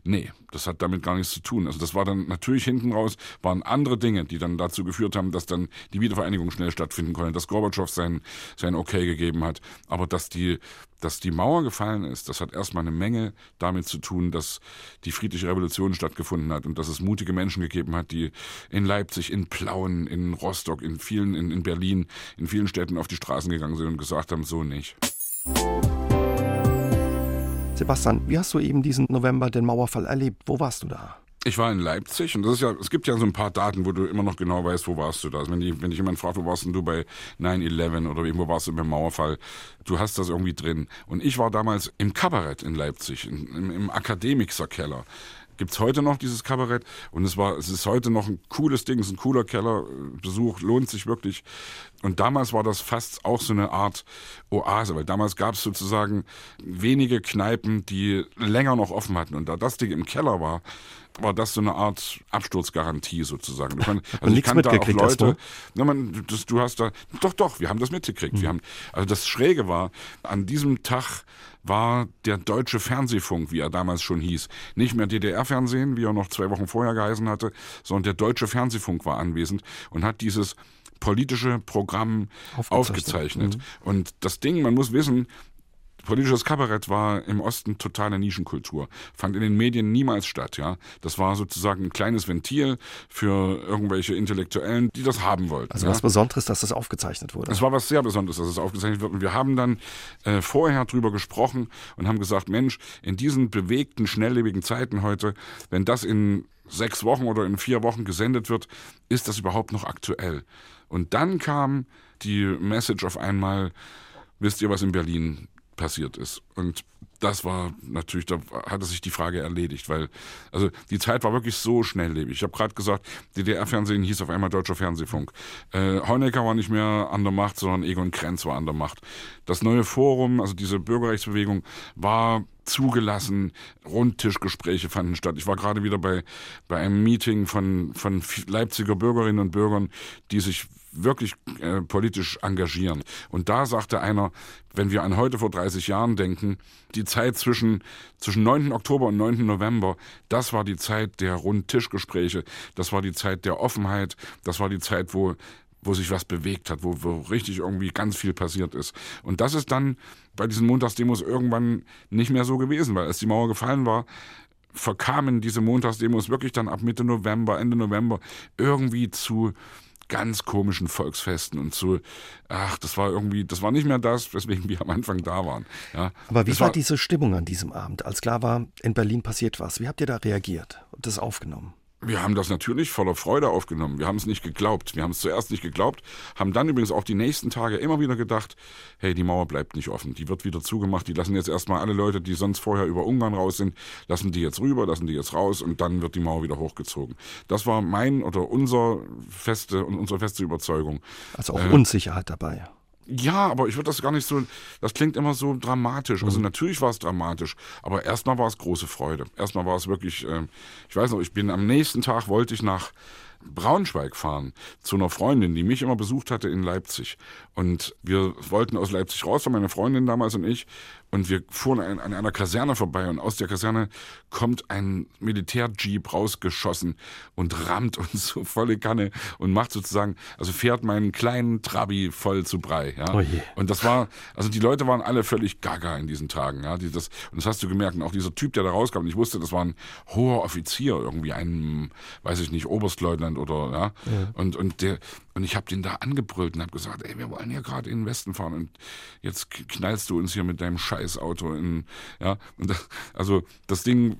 nee, das hat damit gar nichts zu tun. Also das war dann natürlich hinten raus, waren andere Dinge, die dann dazu geführt haben, dass dann die Wiedervereinigung schnell stattfinden konnte, dass Gorbatschow sein, sein Okay gegeben hat. Aber dass die, dass die Mauer gefallen ist, das hat erstmal eine Menge damit zu tun, dass die friedliche Revolution stattgefunden hat und dass es mutige Menschen gegeben hat, die in Leipzig, in Plauen, in Rostock, in vielen, in, in Berlin, in vielen Städten auf die Straßen gegangen sind und gesagt haben, so nicht. Sebastian, wie hast du eben diesen November den Mauerfall erlebt? Wo warst du da? Ich war in Leipzig und das ist ja, es gibt ja so ein paar Daten, wo du immer noch genau weißt, wo warst du da. Also wenn, die, wenn dich jemand fragt, wo warst denn du bei 9-11 oder irgendwo warst du beim Mauerfall, du hast das irgendwie drin. Und ich war damals im Kabarett in Leipzig, im, im Akademikerkeller gibt's heute noch dieses Kabarett und es war, es ist heute noch ein cooles Ding, es ist ein cooler Kellerbesuch, lohnt sich wirklich. Und damals war das fast auch so eine Art Oase, weil damals gab es sozusagen wenige Kneipen, die länger noch offen hatten. Und da das Ding im Keller war, war das so eine Art Absturzgarantie sozusagen. Du kann, also ich kannte auch Leute, na, man, das, du hast da, doch, doch, wir haben das mitgekriegt. Mhm. Wir haben, also das Schräge war, an diesem Tag war der deutsche Fernsehfunk, wie er damals schon hieß, nicht mehr DDR-Fernsehen, wie er noch zwei Wochen vorher geheißen hatte, sondern der deutsche Fernsehfunk war anwesend und hat dieses politische Programm aufgezeichnet. aufgezeichnet. Mhm. Und das Ding, man muss wissen, Politisches Kabarett war im Osten totale Nischenkultur, fand in den Medien niemals statt, ja. Das war sozusagen ein kleines Ventil für irgendwelche Intellektuellen, die das haben wollten. Also ja? was Besonderes, dass das aufgezeichnet wurde. Es war was sehr Besonderes, dass es aufgezeichnet wird. Und wir haben dann äh, vorher drüber gesprochen und haben gesagt, Mensch, in diesen bewegten, schnelllebigen Zeiten heute, wenn das in sechs Wochen oder in vier Wochen gesendet wird, ist das überhaupt noch aktuell? Und dann kam die Message auf einmal, wisst ihr, was in Berlin passiert ist. Und das war natürlich, da hatte sich die Frage erledigt, weil, also die Zeit war wirklich so schnelllebig. Ich habe gerade gesagt, DDR-Fernsehen hieß auf einmal Deutscher Fernsehfunk. Äh, Honecker war nicht mehr an der Macht, sondern Egon Krenz war an der Macht. Das neue Forum, also diese Bürgerrechtsbewegung, war zugelassen, Rundtischgespräche fanden statt. Ich war gerade wieder bei, bei einem Meeting von, von Leipziger Bürgerinnen und Bürgern, die sich wirklich äh, politisch engagieren. Und da sagte einer, wenn wir an heute vor 30 Jahren denken, die Zeit zwischen, zwischen 9. Oktober und 9. November, das war die Zeit der Rundtischgespräche, das war die Zeit der Offenheit, das war die Zeit, wo wo sich was bewegt hat, wo, wo richtig irgendwie ganz viel passiert ist. Und das ist dann bei diesen Montagsdemos irgendwann nicht mehr so gewesen, weil als die Mauer gefallen war, verkamen diese Montagsdemos wirklich dann ab Mitte November, Ende November irgendwie zu ganz komischen Volksfesten und so. Ach, das war irgendwie, das war nicht mehr das, weswegen wir am Anfang da waren. Ja, Aber wie war, war diese Stimmung an diesem Abend, als klar war, in Berlin passiert was? Wie habt ihr da reagiert und das aufgenommen? Wir haben das natürlich voller Freude aufgenommen. Wir haben es nicht geglaubt. Wir haben es zuerst nicht geglaubt, haben dann übrigens auch die nächsten Tage immer wieder gedacht, hey, die Mauer bleibt nicht offen. Die wird wieder zugemacht. Die lassen jetzt erstmal alle Leute, die sonst vorher über Ungarn raus sind, lassen die jetzt rüber, lassen die jetzt raus und dann wird die Mauer wieder hochgezogen. Das war mein oder unser feste und unsere feste Überzeugung. Also auch äh, Unsicherheit dabei. Ja, aber ich würde das gar nicht so, das klingt immer so dramatisch. Also mhm. natürlich war es dramatisch, aber erstmal war es große Freude. Erstmal war es wirklich, äh, ich weiß noch, ich bin am nächsten Tag wollte ich nach Braunschweig fahren zu einer Freundin, die mich immer besucht hatte in Leipzig. Und wir wollten aus Leipzig raus, meine Freundin damals und ich. Und wir fuhren an, an einer Kaserne vorbei und aus der Kaserne kommt ein Militärjeep rausgeschossen und rammt uns so volle Kanne und macht sozusagen, also fährt meinen kleinen Trabi voll zu Brei. Ja? Oh und das war, also die Leute waren alle völlig gaga in diesen Tagen. Ja? Die, das, und das hast du gemerkt. Und auch dieser Typ, der da rauskam, und ich wusste, das war ein hoher Offizier, irgendwie ein, weiß ich nicht, Oberstleutnant oder ja. ja. Und, und der, und ich habe den da angebrüllt und habe gesagt, ey, wir wollen hier gerade in den Westen fahren und jetzt knallst du uns hier mit deinem Scheißauto in, ja. Und das, also das Ding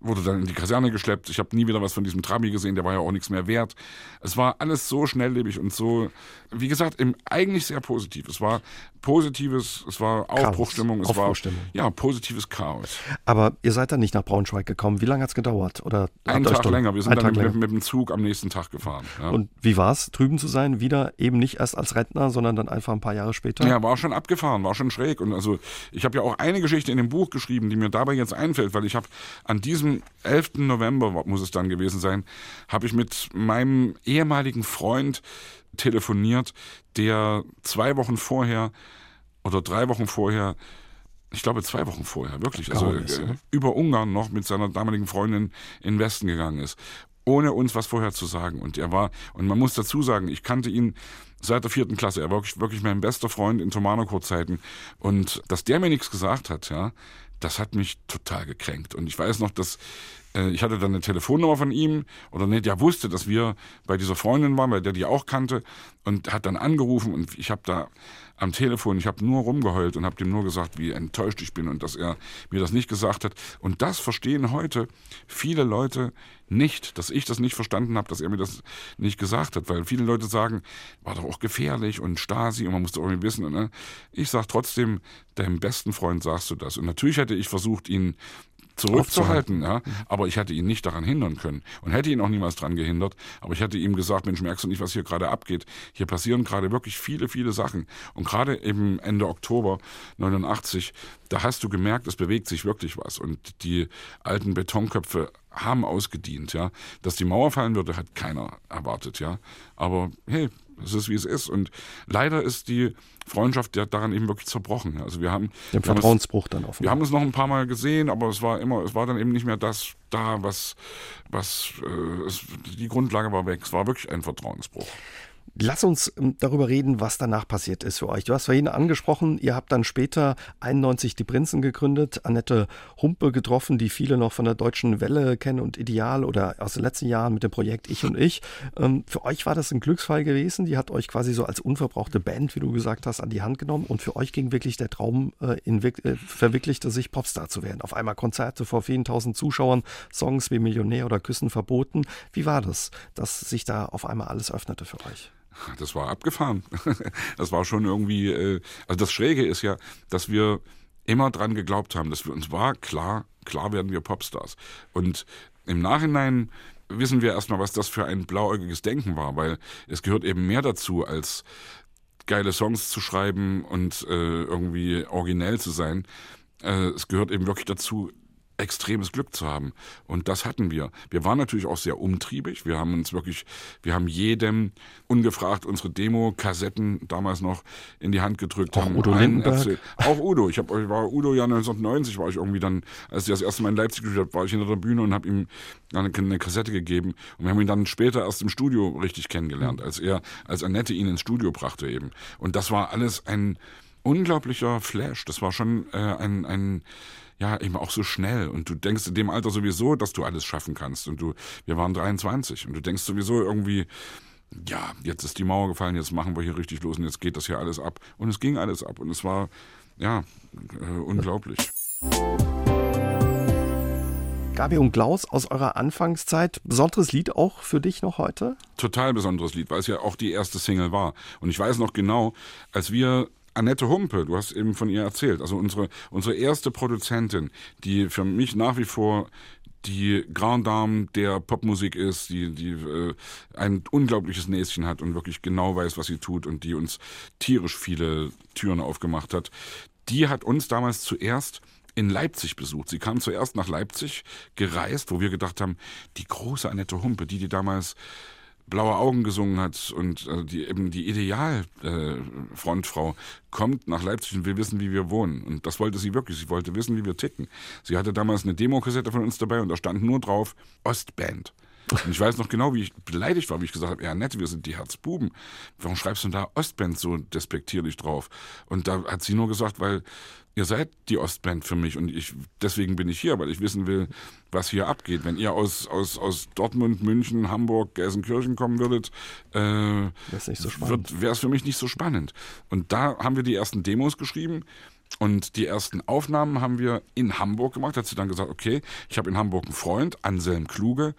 wurde dann in die Kaserne geschleppt. Ich habe nie wieder was von diesem Trabi gesehen, der war ja auch nichts mehr wert. Es war alles so schnelllebig und so, wie gesagt, im, eigentlich sehr positiv. Es war positives, es war Aufbruchstimmung, es war ja positives Chaos. Aber ihr seid dann nicht nach Braunschweig gekommen. Wie lange hat es gedauert? Oder Einen Tag länger. Wir sind dann mit, mit, dem Zug am nächsten Tag gefahren. Ja. Und wie war es, drüben zu sein? Wieder eben nicht erst als Rentner, sondern dann einfach ein paar Jahre später? Ja, war schon abgefahren, war schon schräg. Und also ich habe ja auch eine Geschichte in dem Buch geschrieben, die mir dabei jetzt einfällt, weil ich habe an diesem 11. November, muss es dann gewesen sein, habe ich mit meinem ehemaligen Freund telefoniert, der zwei Wochen vorher oder drei Wochen vorher ich glaube zwei Wochen vorher, wirklich, also ist, äh, über Ungarn noch mit seiner damaligen Freundin in den Westen gegangen ist, ohne uns was vorher zu sagen. Und er war, und man muss dazu sagen, ich kannte ihn seit der vierten Klasse. Er war wirklich, wirklich mein bester Freund in Tomanoco-Zeiten. Und dass der mir nichts gesagt hat, ja, das hat mich total gekränkt. Und ich weiß noch, dass ich hatte dann eine Telefonnummer von ihm oder ne, der wusste, dass wir bei dieser Freundin waren, weil der die auch kannte und hat dann angerufen und ich habe da am Telefon, ich habe nur rumgeheult und habe dem nur gesagt, wie enttäuscht ich bin und dass er mir das nicht gesagt hat. Und das verstehen heute viele Leute nicht, dass ich das nicht verstanden habe, dass er mir das nicht gesagt hat, weil viele Leute sagen, war doch auch gefährlich und Stasi und man muss doch irgendwie wissen. Ne? Ich sage trotzdem, deinem besten Freund sagst du das. Und natürlich hätte ich versucht, ihn zurückzuhalten. Ja? Aber ich hätte ihn nicht daran hindern können und hätte ihn auch niemals daran gehindert. Aber ich hätte ihm gesagt, Mensch, merkst du nicht, was hier gerade abgeht? Hier passieren gerade wirklich viele, viele Sachen. Und gerade eben Ende Oktober 89, da hast du gemerkt, es bewegt sich wirklich was. Und die alten Betonköpfe haben ausgedient, ja. Dass die Mauer fallen würde, hat keiner erwartet, ja. Aber hey, es ist wie es ist. Und leider ist die Freundschaft ja daran eben wirklich zerbrochen. Also wir haben den Vertrauensbruch es, dann offen. Wir haben es noch ein paar Mal gesehen, aber es war immer, es war dann eben nicht mehr das da, was, was äh, es, die Grundlage war weg. Es war wirklich ein Vertrauensbruch. Lass uns ähm, darüber reden, was danach passiert ist für euch. Du hast vorhin angesprochen, ihr habt dann später 91 die Prinzen gegründet, Annette Humpe getroffen, die viele noch von der deutschen Welle kennen und Ideal oder aus den letzten Jahren mit dem Projekt Ich und Ich. Ähm, für euch war das ein Glücksfall gewesen. Die hat euch quasi so als unverbrauchte Band, wie du gesagt hast, an die Hand genommen und für euch ging wirklich der Traum äh, in, äh, verwirklichte sich Popstar zu werden. Auf einmal Konzerte vor vielen tausend Zuschauern, Songs wie Millionär oder Küssen verboten. Wie war das, dass sich da auf einmal alles öffnete für euch? Das war abgefahren. Das war schon irgendwie, äh, also das Schräge ist ja, dass wir immer dran geglaubt haben, dass wir uns war klar, klar werden wir Popstars. Und im Nachhinein wissen wir erstmal, was das für ein blauäugiges Denken war, weil es gehört eben mehr dazu, als geile Songs zu schreiben und äh, irgendwie originell zu sein. Äh, es gehört eben wirklich dazu, extremes Glück zu haben. Und das hatten wir. Wir waren natürlich auch sehr umtriebig. Wir haben uns wirklich, wir haben jedem ungefragt unsere Demo-Kassetten damals noch in die Hand gedrückt. Auch Udo Lindenberg. Auch Udo. Ich, hab, ich war Udo ja 1990 war ich irgendwie dann, als ich das erste Mal in Leipzig gespielt habe, war ich hinter der Bühne und habe ihm eine, eine Kassette gegeben. Und wir haben ihn dann später erst im Studio richtig kennengelernt, als er, als Annette ihn ins Studio brachte eben. Und das war alles ein unglaublicher Flash. Das war schon äh, ein, ein ja, eben auch so schnell. Und du denkst in dem Alter sowieso, dass du alles schaffen kannst. Und du, wir waren 23 und du denkst sowieso irgendwie, ja, jetzt ist die Mauer gefallen, jetzt machen wir hier richtig los und jetzt geht das hier alles ab. Und es ging alles ab und es war, ja, äh, unglaublich. Gabi und Klaus aus eurer Anfangszeit, besonderes Lied auch für dich noch heute? Total besonderes Lied, weil es ja auch die erste Single war. Und ich weiß noch genau, als wir Annette Humpe, du hast eben von ihr erzählt, also unsere, unsere erste Produzentin, die für mich nach wie vor die Grand Dame der Popmusik ist, die, die äh, ein unglaubliches Näschen hat und wirklich genau weiß, was sie tut und die uns tierisch viele Türen aufgemacht hat. Die hat uns damals zuerst in Leipzig besucht. Sie kam zuerst nach Leipzig gereist, wo wir gedacht haben, die große Annette Humpe, die die damals Blaue Augen gesungen hat und äh, die eben die Idealfrontfrau äh, kommt nach Leipzig und will wissen, wie wir wohnen. Und das wollte sie wirklich. Sie wollte wissen, wie wir ticken. Sie hatte damals eine Demokassette von uns dabei und da stand nur drauf Ostband. Und ich weiß noch genau, wie ich beleidigt war, wie ich gesagt habe, ja nett, wir sind die Herzbuben. Warum schreibst du denn da Ostband so despektierlich drauf? Und da hat sie nur gesagt, weil ihr seid die Ostband für mich und ich deswegen bin ich hier, weil ich wissen will, was hier abgeht. Wenn ihr aus, aus, aus Dortmund, München, Hamburg, Gelsenkirchen kommen würdet, äh, wäre es für mich nicht so spannend. Und da haben wir die ersten Demos geschrieben. Und die ersten Aufnahmen haben wir in Hamburg gemacht. Hat sie dann gesagt, okay, ich habe in Hamburg einen Freund, Anselm Kluge,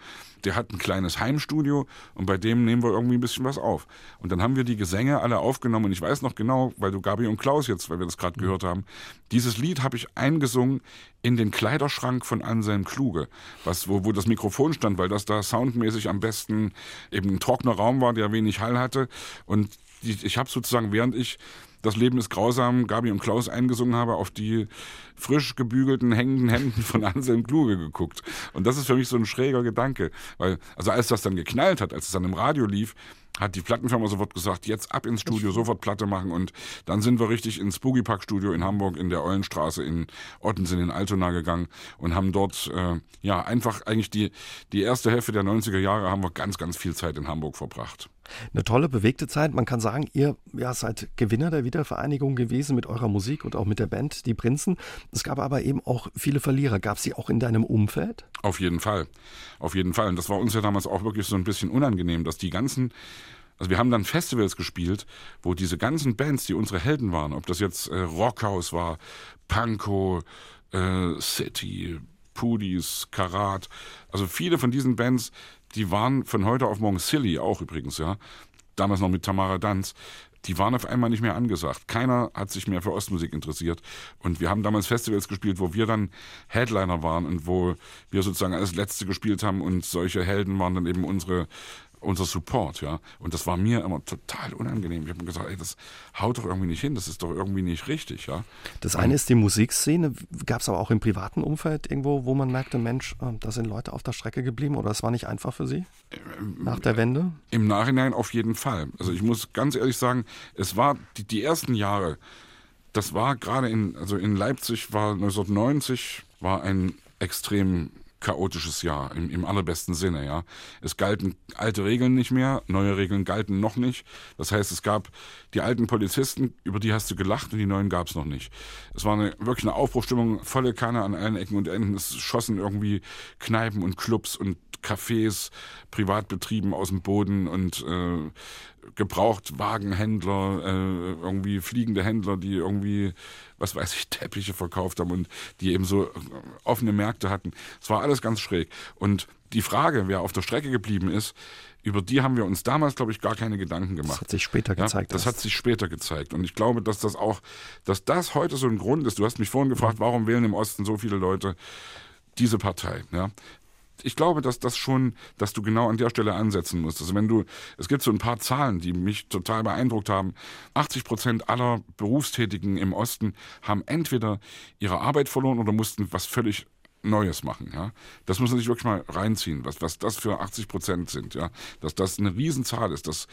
der hat ein kleines Heimstudio und bei dem nehmen wir irgendwie ein bisschen was auf. Und dann haben wir die Gesänge alle aufgenommen und ich weiß noch genau, weil du Gabi und Klaus jetzt, weil wir das gerade gehört haben, dieses Lied habe ich eingesungen in den Kleiderschrank von Anselm Kluge, was, wo, wo das Mikrofon stand, weil das da soundmäßig am besten eben ein trockener Raum war, der wenig Hall hatte. Und ich habe sozusagen, während ich das Leben ist grausam, Gabi und Klaus eingesungen habe, auf die frisch gebügelten, hängenden Händen von Anselm Kluge geguckt. Und das ist für mich so ein schräger Gedanke. Weil, also als das dann geknallt hat, als es dann im Radio lief, hat die Plattenfirma sofort gesagt, jetzt ab ins Studio, sofort Platte machen und dann sind wir richtig ins Boogie Park Studio in Hamburg in der Eulenstraße in Ottensen in Altona gegangen und haben dort äh, ja einfach eigentlich die die erste Hälfte der 90er Jahre haben wir ganz ganz viel Zeit in Hamburg verbracht. Eine tolle, bewegte Zeit. Man kann sagen, ihr ja, seid Gewinner der Wiedervereinigung gewesen mit eurer Musik und auch mit der Band Die Prinzen. Es gab aber eben auch viele Verlierer. Gab es sie auch in deinem Umfeld? Auf jeden Fall. Auf jeden Fall. Und das war uns ja damals auch wirklich so ein bisschen unangenehm, dass die ganzen also wir haben dann Festivals gespielt, wo diese ganzen Bands, die unsere Helden waren, ob das jetzt äh, Rockhaus war, Panko, äh, City, Pudis, Karat, also viele von diesen Bands, die waren von heute auf morgen Silly, auch übrigens, ja. Damals noch mit Tamara Danz. Die waren auf einmal nicht mehr angesagt. Keiner hat sich mehr für Ostmusik interessiert. Und wir haben damals Festivals gespielt, wo wir dann Headliner waren und wo wir sozusagen als Letzte gespielt haben und solche Helden waren dann eben unsere unser Support, ja. Und das war mir immer total unangenehm. Ich habe mir gesagt, ey, das haut doch irgendwie nicht hin, das ist doch irgendwie nicht richtig, ja. Das eine ist die Musikszene. Gab es aber auch im privaten Umfeld irgendwo, wo man merkte, Mensch, äh, da sind Leute auf der Strecke geblieben oder es war nicht einfach für Sie nach der Wende? Im Nachhinein auf jeden Fall. Also ich muss ganz ehrlich sagen, es war die, die ersten Jahre, das war gerade in, also in Leipzig war 1990 war ein extrem chaotisches Jahr im, im allerbesten Sinne, ja. Es galten alte Regeln nicht mehr, neue Regeln galten noch nicht. Das heißt, es gab die alten Polizisten, über die hast du gelacht und die neuen gab es noch nicht. Es war eine, wirklich eine Aufbruchstimmung, volle Kanne an allen Ecken und Enden. Es schossen irgendwie Kneipen und Clubs und Cafés privat betrieben aus dem Boden und äh, Gebrauchtwagenhändler, äh, irgendwie fliegende Händler, die irgendwie, was weiß ich, Teppiche verkauft haben und die eben so äh, offene Märkte hatten. Es war alles ganz schräg. Und die Frage, wer auf der Strecke geblieben ist, über die haben wir uns damals, glaube ich, gar keine Gedanken gemacht. Das hat sich später gezeigt. Ja, das hat sich später gezeigt. Und ich glaube, dass das auch, dass das heute so ein Grund ist. Du hast mich vorhin gefragt, warum wählen im Osten so viele Leute diese Partei? Ja, ich glaube, dass das schon, dass du genau an der Stelle ansetzen musst. Also wenn du, es gibt so ein paar Zahlen, die mich total beeindruckt haben. 80 Prozent aller Berufstätigen im Osten haben entweder ihre Arbeit verloren oder mussten was völlig Neues machen, ja. Das muss man sich wirklich mal reinziehen, was, was das für 80 Prozent sind, ja. Dass das eine Riesenzahl ist, dass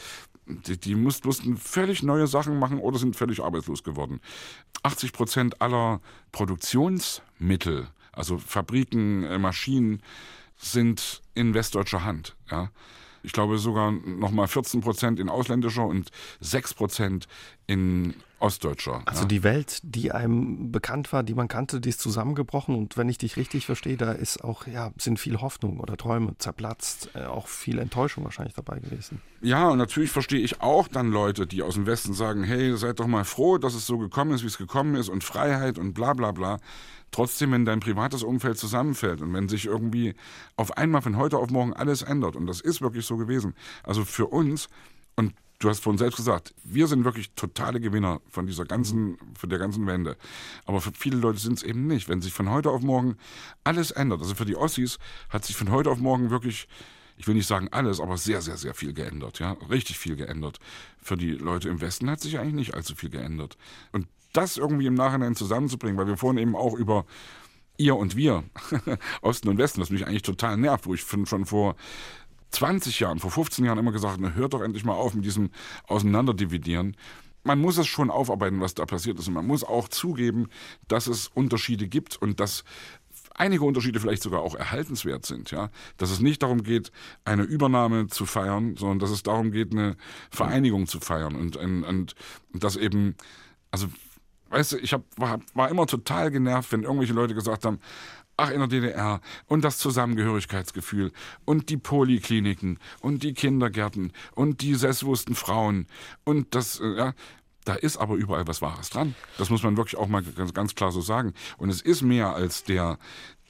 die, die mussten völlig neue Sachen machen oder sind völlig arbeitslos geworden. 80 Prozent aller Produktionsmittel, also Fabriken, äh, Maschinen, sind in westdeutscher Hand. Ja. Ich glaube sogar nochmal 14 Prozent in ausländischer und 6 Prozent in ostdeutscher. Also ja. die Welt, die einem bekannt war, die man kannte, die ist zusammengebrochen und wenn ich dich richtig verstehe, da ist auch, ja, sind viel Hoffnung oder Träume zerplatzt, äh, auch viel Enttäuschung wahrscheinlich dabei gewesen. Ja, und natürlich verstehe ich auch dann Leute, die aus dem Westen sagen, hey, seid doch mal froh, dass es so gekommen ist, wie es gekommen ist und Freiheit und bla bla bla. Trotzdem, wenn dein privates Umfeld zusammenfällt und wenn sich irgendwie auf einmal von heute auf morgen alles ändert, und das ist wirklich so gewesen, also für uns, und du hast vorhin selbst gesagt, wir sind wirklich totale Gewinner von dieser ganzen, von der ganzen Wende. Aber für viele Leute sind es eben nicht. Wenn sich von heute auf morgen alles ändert, also für die Ossis hat sich von heute auf morgen wirklich ich will nicht sagen alles, aber sehr, sehr, sehr viel geändert, ja, richtig viel geändert. Für die Leute im Westen hat sich eigentlich nicht allzu viel geändert. Und das irgendwie im Nachhinein zusammenzubringen, weil wir vorhin eben auch über ihr und wir, Osten und Westen, was mich eigentlich total nervt, wo ich schon vor 20 Jahren, vor 15 Jahren immer gesagt, na, hört doch endlich mal auf mit diesem Auseinanderdividieren. Man muss es schon aufarbeiten, was da passiert ist. Und man muss auch zugeben, dass es Unterschiede gibt und dass einige Unterschiede vielleicht sogar auch erhaltenswert sind, ja. Dass es nicht darum geht, eine Übernahme zu feiern, sondern dass es darum geht, eine Vereinigung zu feiern und, und, und dass eben, also, weißt du, ich hab, war, war immer total genervt, wenn irgendwelche Leute gesagt haben, Ach, in der DDR. Und das Zusammengehörigkeitsgefühl. Und die Polikliniken. Und die Kindergärten. Und die selbstbewussten Frauen. Und das, äh, ja. Da ist aber überall was Wahres dran. Das muss man wirklich auch mal ganz, ganz klar so sagen. Und es ist mehr als der,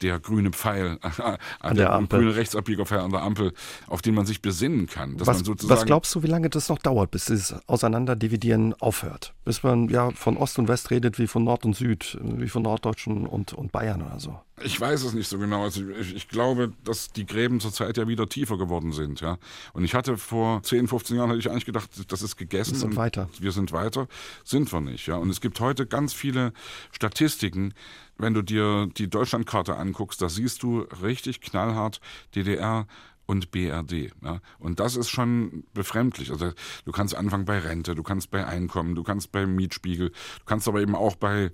der grüne Pfeil, an der, der Ampel. grüne Rechtsabbiegerpfeil an der Ampel, auf den man sich besinnen kann. was, was glaubst du, wie lange das noch dauert, bis dieses Auseinanderdividieren aufhört? Bis man ja von Ost und West redet wie von Nord und Süd, wie von Norddeutschen und, und Bayern oder so? Ich weiß es nicht so genau. Also ich, ich glaube, dass die Gräben zurzeit ja wieder tiefer geworden sind. Ja? Und ich hatte vor 10, 15 Jahren hatte ich eigentlich gedacht, das ist gegessen. Wir sind weiter. Wir sind weiter. Sind wir nicht. Ja? Und es gibt heute ganz viele Statistiken, wenn du dir die Deutschlandkarte anguckst, da siehst du richtig knallhart DDR und BRD. Ja? Und das ist schon befremdlich. Also du kannst anfangen bei Rente, du kannst bei Einkommen, du kannst bei Mietspiegel, du kannst aber eben auch bei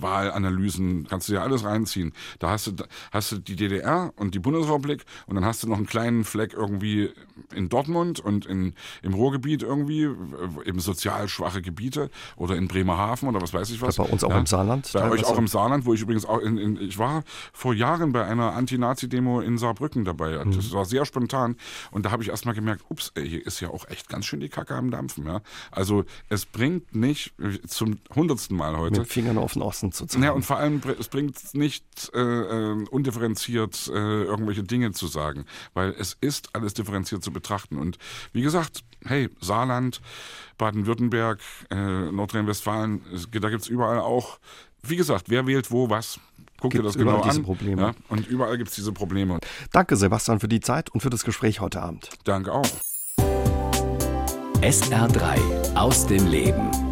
Wahlanalysen, kannst du dir alles reinziehen. Da hast du, hast du die DDR und die Bundesrepublik und dann hast du noch einen kleinen Fleck irgendwie in Dortmund und in, im Ruhrgebiet irgendwie, eben sozial schwache Gebiete oder in Bremerhaven oder was weiß ich was. Bei uns auch ja. im Saarland. Bei euch auch im Saarland, wo ich übrigens auch in, in ich war vor Jahren bei einer Anti-Nazi-Demo in Saarbrücken dabei. Mhm. Das war sehr spontan und da habe ich erstmal gemerkt, ups, ey, hier ist ja auch echt ganz schön die Kacke am Dampfen. Ja? Also es bringt nicht zum hundertsten Mal heute. Mit Fingern auf den Osten zu zeigen. Ja, und vor allem, es bringt nicht äh, äh, undifferenziert äh, irgendwelche Dinge zu sagen, weil es ist alles differenziert zu betrachten. Und wie gesagt, hey, Saarland, Baden-Württemberg, äh, Nordrhein-Westfalen, da gibt es überall auch, wie gesagt, wer wählt wo was. Guck dir das genau diese an. Probleme. Ja, und überall gibt es diese Probleme. Danke, Sebastian, für die Zeit und für das Gespräch heute Abend. Danke auch. SR3 aus dem Leben.